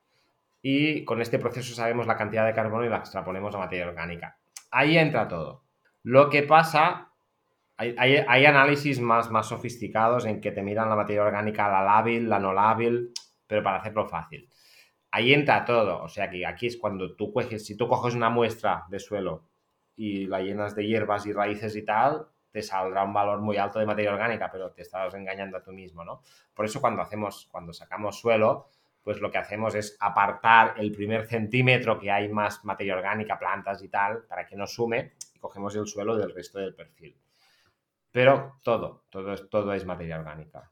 y con este proceso sabemos la cantidad de carbono y la extraponemos a materia orgánica. Ahí entra todo. Lo que pasa, hay, análisis más, más sofisticados en que te miran la materia orgánica, la lábil, la no lábil, pero para hacerlo fácil. Ahí entra todo, o sea que aquí es cuando tú coges, si tú coges una muestra de suelo y la llenas de hierbas y raíces y tal, te saldrá un valor muy alto de materia orgánica, pero te estás engañando a tú mismo, ¿no? Por eso cuando hacemos, cuando sacamos suelo, pues lo que hacemos es apartar el primer centímetro que hay más materia orgánica, plantas y tal, para que no sume y cogemos el suelo del resto del perfil. Pero todo, todo, todo es materia orgánica.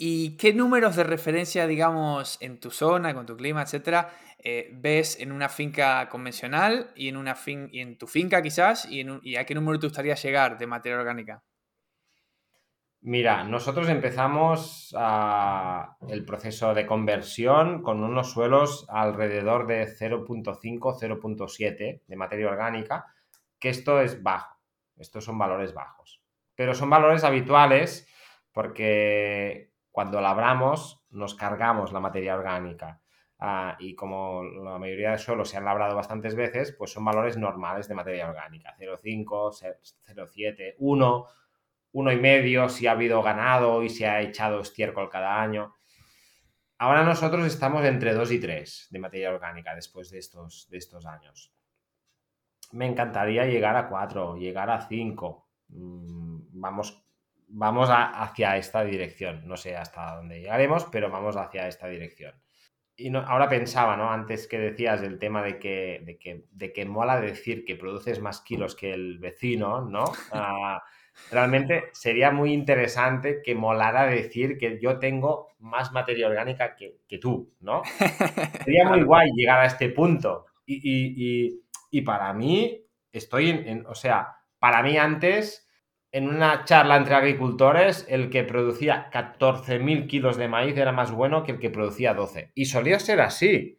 ¿Y qué números de referencia, digamos, en tu zona, con tu clima, etcétera, eh, ves en una finca convencional y en, una fin y en tu finca quizás? Y, ¿Y a qué número te gustaría llegar de materia orgánica? Mira, nosotros empezamos ah, el proceso de conversión con unos suelos alrededor de 0.5, 0.7 de materia orgánica, que esto es bajo, estos son valores bajos. Pero son valores habituales porque cuando labramos nos cargamos la materia orgánica. Ah, y como la mayoría de suelos se han labrado bastantes veces, pues son valores normales de materia orgánica, 0,5, 0,7, 1 uno y medio si ha habido ganado y se ha echado estiércol cada año. Ahora nosotros estamos entre 2 y 3 de materia orgánica después de estos, de estos años. Me encantaría llegar a 4, llegar a 5. Mm, vamos vamos hacia esta dirección. No sé hasta dónde llegaremos, pero vamos hacia esta dirección. Y ahora pensaba, ¿no? Antes que decías el tema de que, de que, de que mola decir que produces más kilos que el vecino, ¿no? Ah, realmente sería muy interesante que molara decir que yo tengo más materia orgánica que, tú, ¿no? Sería muy guay llegar a este punto. Y, para mí, estoy en, o sea, para mí antes en una charla entre agricultores, el que producía 14.000 kilos de maíz era más bueno que el que producía 12. Y solía ser así.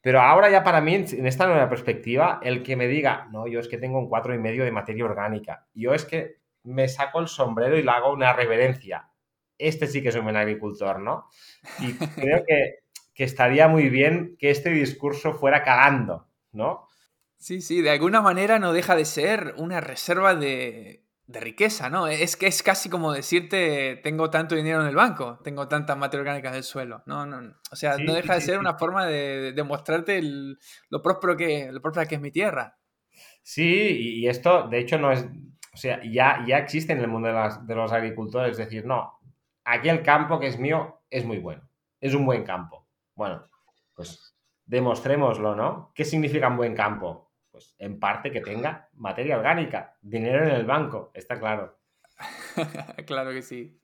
Pero ahora ya para mí, en esta nueva perspectiva, el que me diga, no, yo es que tengo un cuatro y medio de materia orgánica, yo es que me saco el sombrero y le hago una reverencia. Este sí que es un buen agricultor, ¿no? Y creo que, que estaría muy bien que este discurso fuera cagando, ¿no? Sí, sí, de alguna manera no deja de ser una reserva de, de riqueza, ¿no? Es que es casi como decirte, tengo tanto dinero en el banco, tengo tantas materia orgánicas del suelo. No, no, o sea, no deja de ser una forma de, demostrarte lo próspero que, lo próspero que es mi tierra. Sí, y esto, de hecho, no es, o sea, ya, ya existe en el mundo de, de los agricultores, es decir, no, aquí el campo que es mío es muy bueno, es un buen campo. Bueno, pues demostrémoslo, ¿no? ¿Qué significa un buen campo? Pues en parte que tenga materia orgánica, dinero en el banco, está claro. claro que sí.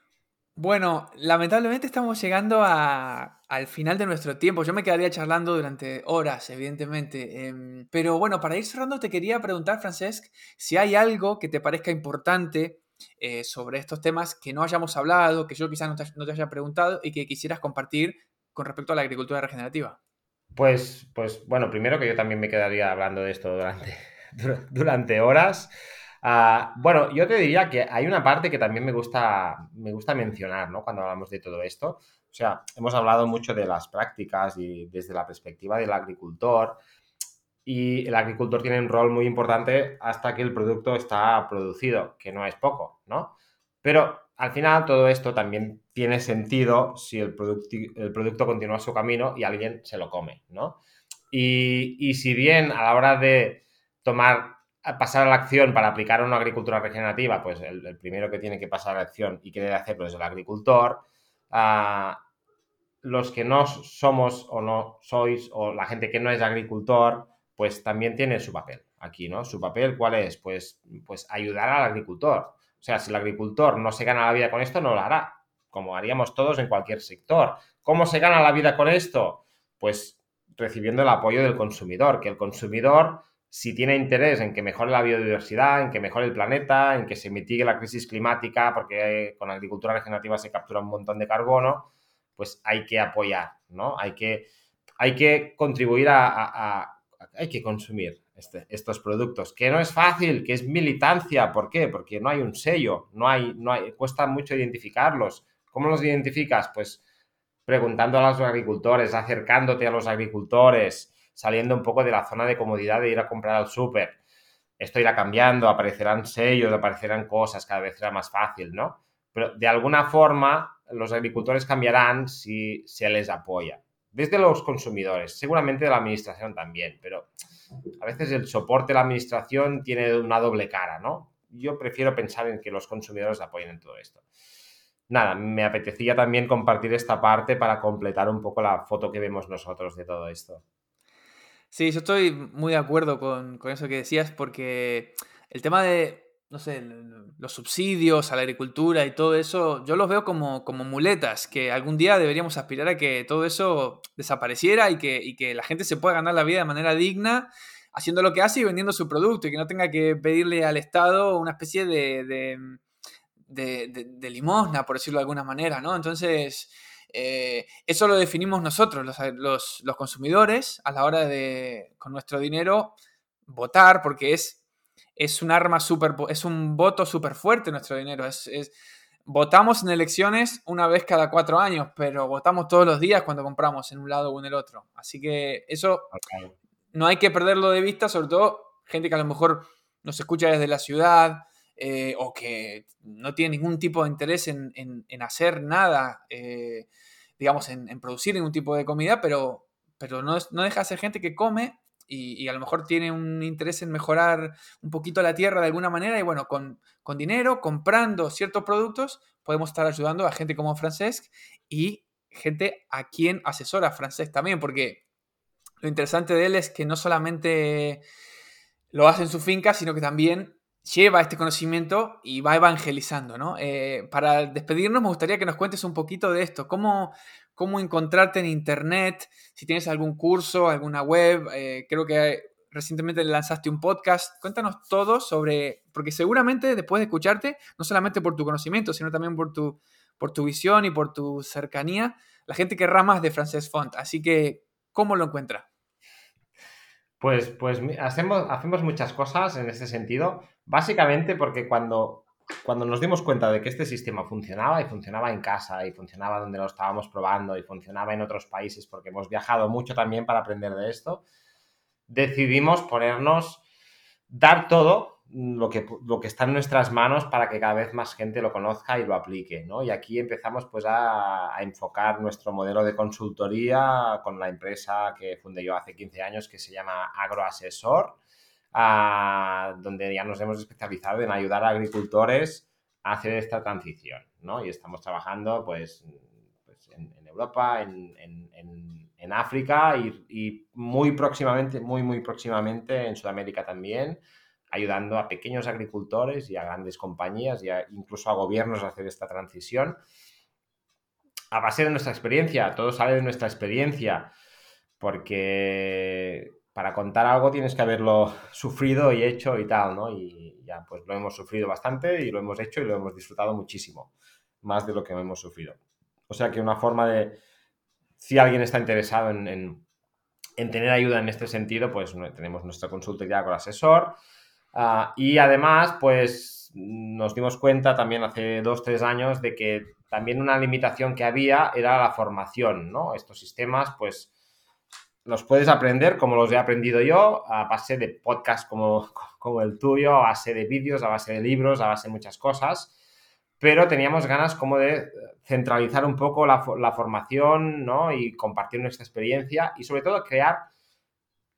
Bueno, lamentablemente estamos llegando al final de nuestro tiempo. Yo me quedaría charlando durante horas, evidentemente. Em, pero bueno, para ir cerrando, te quería preguntar, Francesc, si hay algo que te parezca importante eh, sobre estos temas que no hayamos hablado, que yo quizás no te haya preguntado y que quisieras compartir con respecto a la agricultura regenerativa. Pues, pues bueno, primero que yo también me quedaría hablando de esto durante, durante horas. Ah, bueno, yo te diría que hay una parte que también me gusta, me gusta mencionar, ¿no? Cuando hablamos de todo esto. O sea, hemos hablado mucho de las prácticas y desde la perspectiva del agricultor. Y el agricultor tiene un rol muy importante hasta que el producto está producido, que no es poco, ¿no? Pero al final todo esto también tiene sentido si el, el producto continúa su camino y alguien se lo come, ¿no? Y, si bien a la hora de tomar, pasar a la acción para aplicar una agricultura regenerativa, pues el, primero que tiene que pasar a la acción y que debe hacerlo es el agricultor, ah, los que no somos o no sois, o la gente que no es agricultor, pues también tiene su papel aquí, ¿no? Su papel, ¿cuál es? Pues, pues ayudar al agricultor o sea, si el agricultor no se gana la vida con esto, no lo hará, como haríamos todos en cualquier sector. ¿Cómo se gana la vida con esto? Pues recibiendo el apoyo del consumidor, que el consumidor, si tiene interés en que mejore la biodiversidad, en que mejore el planeta, en que se mitigue la crisis climática, porque con la agricultura regenerativa se captura un montón de carbono, pues hay que apoyar, ¿no? Hay que, hay que contribuir a hay que consumir este, estos productos, que no es fácil, que es militancia. ¿Por qué? Porque no hay un sello, no hay, no hay, cuesta mucho identificarlos. ¿Cómo los identificas? Pues preguntando a los agricultores, acercándote a los agricultores, saliendo un poco de la zona de comodidad de ir a comprar al súper. Esto irá cambiando, aparecerán sellos, aparecerán cosas, cada vez será más fácil, ¿no? Pero de alguna forma los agricultores cambiarán si se les apoya. Desde los consumidores, seguramente de la administración también, pero a veces el soporte de la administración tiene una doble cara, ¿no? Yo prefiero pensar en que los consumidores apoyen en todo esto. Nada, me apetecía también compartir esta parte para completar un poco la foto que vemos nosotros de todo esto. Sí, yo estoy muy de acuerdo con, con eso que decías, porque el tema de no sé, los subsidios a la agricultura y todo eso, yo los veo como, como muletas, que algún día deberíamos aspirar a que todo eso desapareciera y que, que la gente se pueda ganar la vida de manera digna haciendo lo que hace y vendiendo su producto y que no tenga que pedirle al Estado una especie de, de, limosna, por decirlo de alguna manera, ¿no? Entonces, eh, eso lo definimos nosotros, los, los, los consumidores, a la hora de, con nuestro dinero, votar, porque es es un arma súper, es un voto súper fuerte nuestro dinero. Es, votamos en elecciones una vez cada cuatro años, pero votamos todos los días cuando compramos en un lado o en el otro. Así que eso no hay que perderlo de vista, sobre todo gente que a lo mejor nos escucha desde la ciudad eh, o que no tiene ningún tipo de interés en, hacer nada, eh, digamos, en, producir ningún tipo de comida, pero, pero no, no deja de ser gente que come y, a lo mejor tiene un interés en mejorar un poquito la tierra de alguna manera y bueno, con, con dinero, comprando ciertos productos, podemos estar ayudando a gente como Francesc y gente a quien asesora Francesc también, porque lo interesante de él es que no solamente lo hace en su finca, sino que también lleva este conocimiento y va evangelizando, ¿no? Eh, para despedirnos me gustaría que nos cuentes un poquito de esto, cómo, cómo encontrarte en internet, si tienes algún curso, alguna web, eh, creo que recientemente lanzaste un podcast, cuéntanos todo sobre, porque seguramente después de escucharte, no solamente por tu conocimiento, sino también por tu, por tu visión y por tu cercanía, la gente querrá más de Frances Font, así que, ¿cómo lo encuentra? Pues, pues hacemos, hacemos muchas cosas en ese sentido, básicamente porque cuando, cuando nos dimos cuenta de que este sistema funcionaba y funcionaba en casa y funcionaba donde lo estábamos probando y funcionaba en otros países, porque hemos viajado mucho también para aprender de esto, decidimos ponernos, dar todo lo que, lo que está en nuestras manos para que cada vez más gente lo conozca y lo aplique, ¿no? Y aquí empezamos pues a, enfocar nuestro modelo de consultoría con la empresa que fundé yo hace 15 años que se llama Agroasesor, donde ya nos hemos especializado en ayudar a agricultores a hacer esta transición, ¿no? Y estamos trabajando pues, pues en, Europa, en, en, África y, y muy próximamente, muy, muy próximamente en Sudamérica también ayudando a pequeños agricultores y a grandes compañías y incluso a gobiernos a hacer esta transición. A base de nuestra experiencia, todo sale de nuestra experiencia, porque para contar algo tienes que haberlo sufrido y hecho y tal, ¿no? Y ya pues lo hemos sufrido bastante y lo hemos hecho y lo hemos disfrutado muchísimo, más de lo que hemos sufrido. O sea que una forma de, si alguien está interesado en, en, tener ayuda en este sentido, pues tenemos nuestra consultoría con asesor, Ah, y además, pues nos dimos cuenta también hace dos, tres años de que también una limitación que había era la formación, ¿no? Estos sistemas, pues los puedes aprender como los he aprendido yo, a base de podcasts como, como el tuyo, a base de vídeos, a base de libros, a base de muchas cosas, pero teníamos ganas como de centralizar un poco la, formación, ¿no? Y compartir nuestra experiencia y sobre todo crear,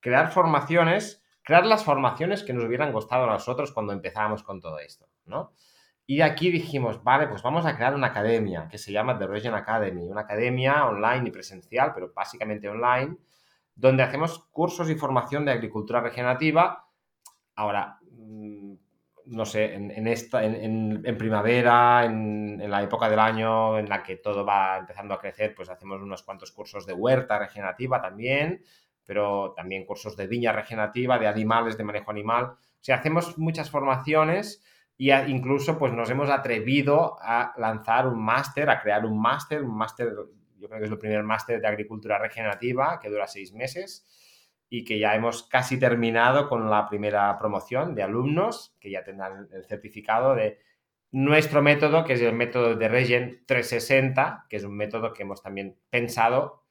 crear formaciones crear las formaciones que nos hubieran gustado a nosotros cuando empezábamos con todo esto, ¿no? Y aquí dijimos, vale, pues vamos a crear una academia que se llama The Region Academy, una academia online y presencial, pero básicamente online, donde hacemos cursos y formación de agricultura regenerativa. Ahora, mm, no sé, en, esta, en, primavera, en, la época del año en la que todo va empezando a crecer, pues hacemos unos cuantos cursos de huerta regenerativa también, pero también cursos de viña regenerativa, de animales, de manejo animal. O sea, hacemos muchas formaciones y incluso pues nos hemos atrevido a lanzar un máster, a crear un máster, un máster, yo creo que es el primer máster de agricultura regenerativa que dura seis meses y que ya hemos casi terminado con la primera promoción de alumnos que ya tendrán el certificado de nuestro método, que es el método de Regen 360, que es un método que hemos también pensado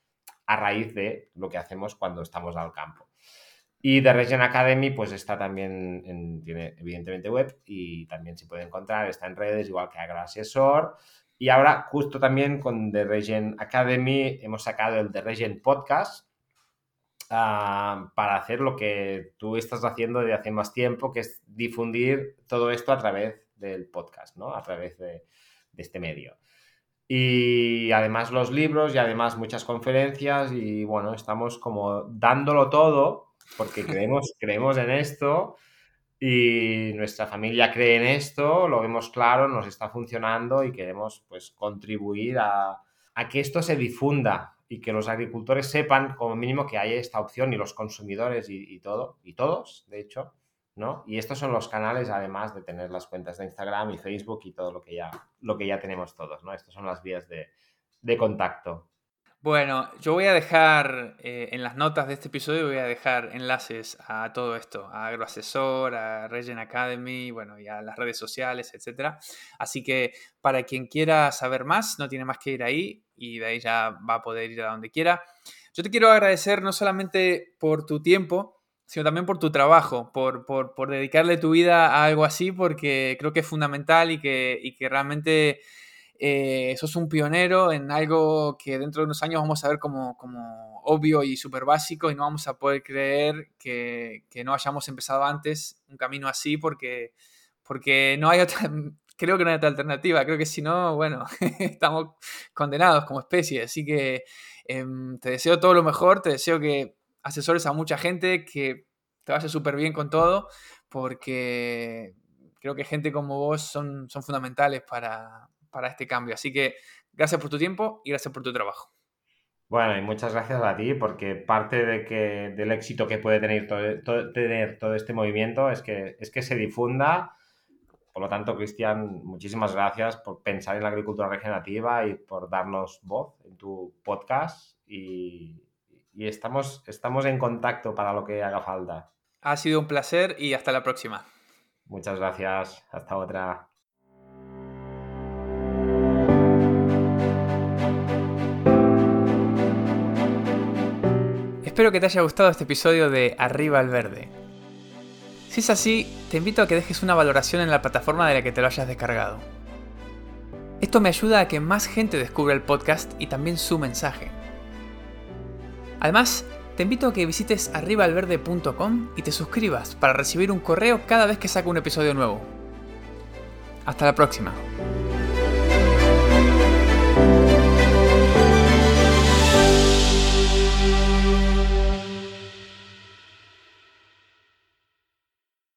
a raíz de lo que hacemos cuando estamos al campo. Y The Region Academy, pues está también, en, tiene evidentemente web y también se puede encontrar, está en redes, igual que Agroasesor. Y ahora, justo también con The Region Academy, hemos sacado el The Region Podcast ah, para hacer lo que tú estás haciendo desde hace más tiempo, que es difundir todo esto a través del podcast, ¿no? A través de este medio. Y además los libros y además muchas conferencias y bueno, estamos como dándolo todo porque creemos, creemos en esto y nuestra familia cree en esto, lo vemos claro, nos está funcionando y queremos pues contribuir a, a que esto se difunda y que los agricultores sepan como mínimo que hay esta opción y los consumidores y, y todo, y todos, de hecho, y estos son los canales, además de tener las cuentas de Instagram y Facebook y todo lo que ya, lo que ya tenemos todos, ¿no? Estas son las vías de, contacto. Bueno, yo voy a dejar eh, en las notas de este episodio, voy a dejar enlaces a todo esto, a Agroasesor, a Regen Academy, bueno, y a las redes sociales, etc. Así que para quien quiera saber más, no tiene más que ir ahí y de ahí ya va a poder ir a donde quiera. Yo te quiero agradecer no solamente por tu tiempo, sino también por tu trabajo, por, por, dedicarle tu vida a algo así, porque creo que es fundamental y que, y que realmente eh, sos un pionero en algo que dentro de unos años vamos a ver como, como obvio y súper básico y no vamos a poder creer que, que, no hayamos empezado antes un camino así porque, porque no hay otra, creo que no hay otra alternativa, creo que si no, bueno, estamos condenados como especie, así que em, te deseo todo lo mejor, te deseo que asesores a mucha gente, que te vaya súper bien con todo, porque creo que gente como vos son, son fundamentales para, para este cambio. Así que gracias por tu tiempo y gracias por tu trabajo. Bueno, y muchas gracias a ti, porque parte de que, del éxito que puede tener todo, tener todo este movimiento es que, es que se difunda. Por lo tanto, Cristian, muchísimas gracias por pensar en la agricultura regenerativa y por darnos voz en tu podcast. Y, y estamos, estamos en contacto para lo que haga falta. Ha sido un placer y hasta la próxima. Muchas gracias. Hasta otra. Espero que te haya gustado este episodio de Arriba al Verde. Si es así, te invito a que dejes una valoración en la plataforma de la que te lo hayas descargado. Esto me ayuda a que más gente descubra el podcast y también su mensaje. Además, te invito a que visites arribaalverde.com y te suscribas para recibir un correo cada vez que saco un episodio nuevo. Hasta la próxima.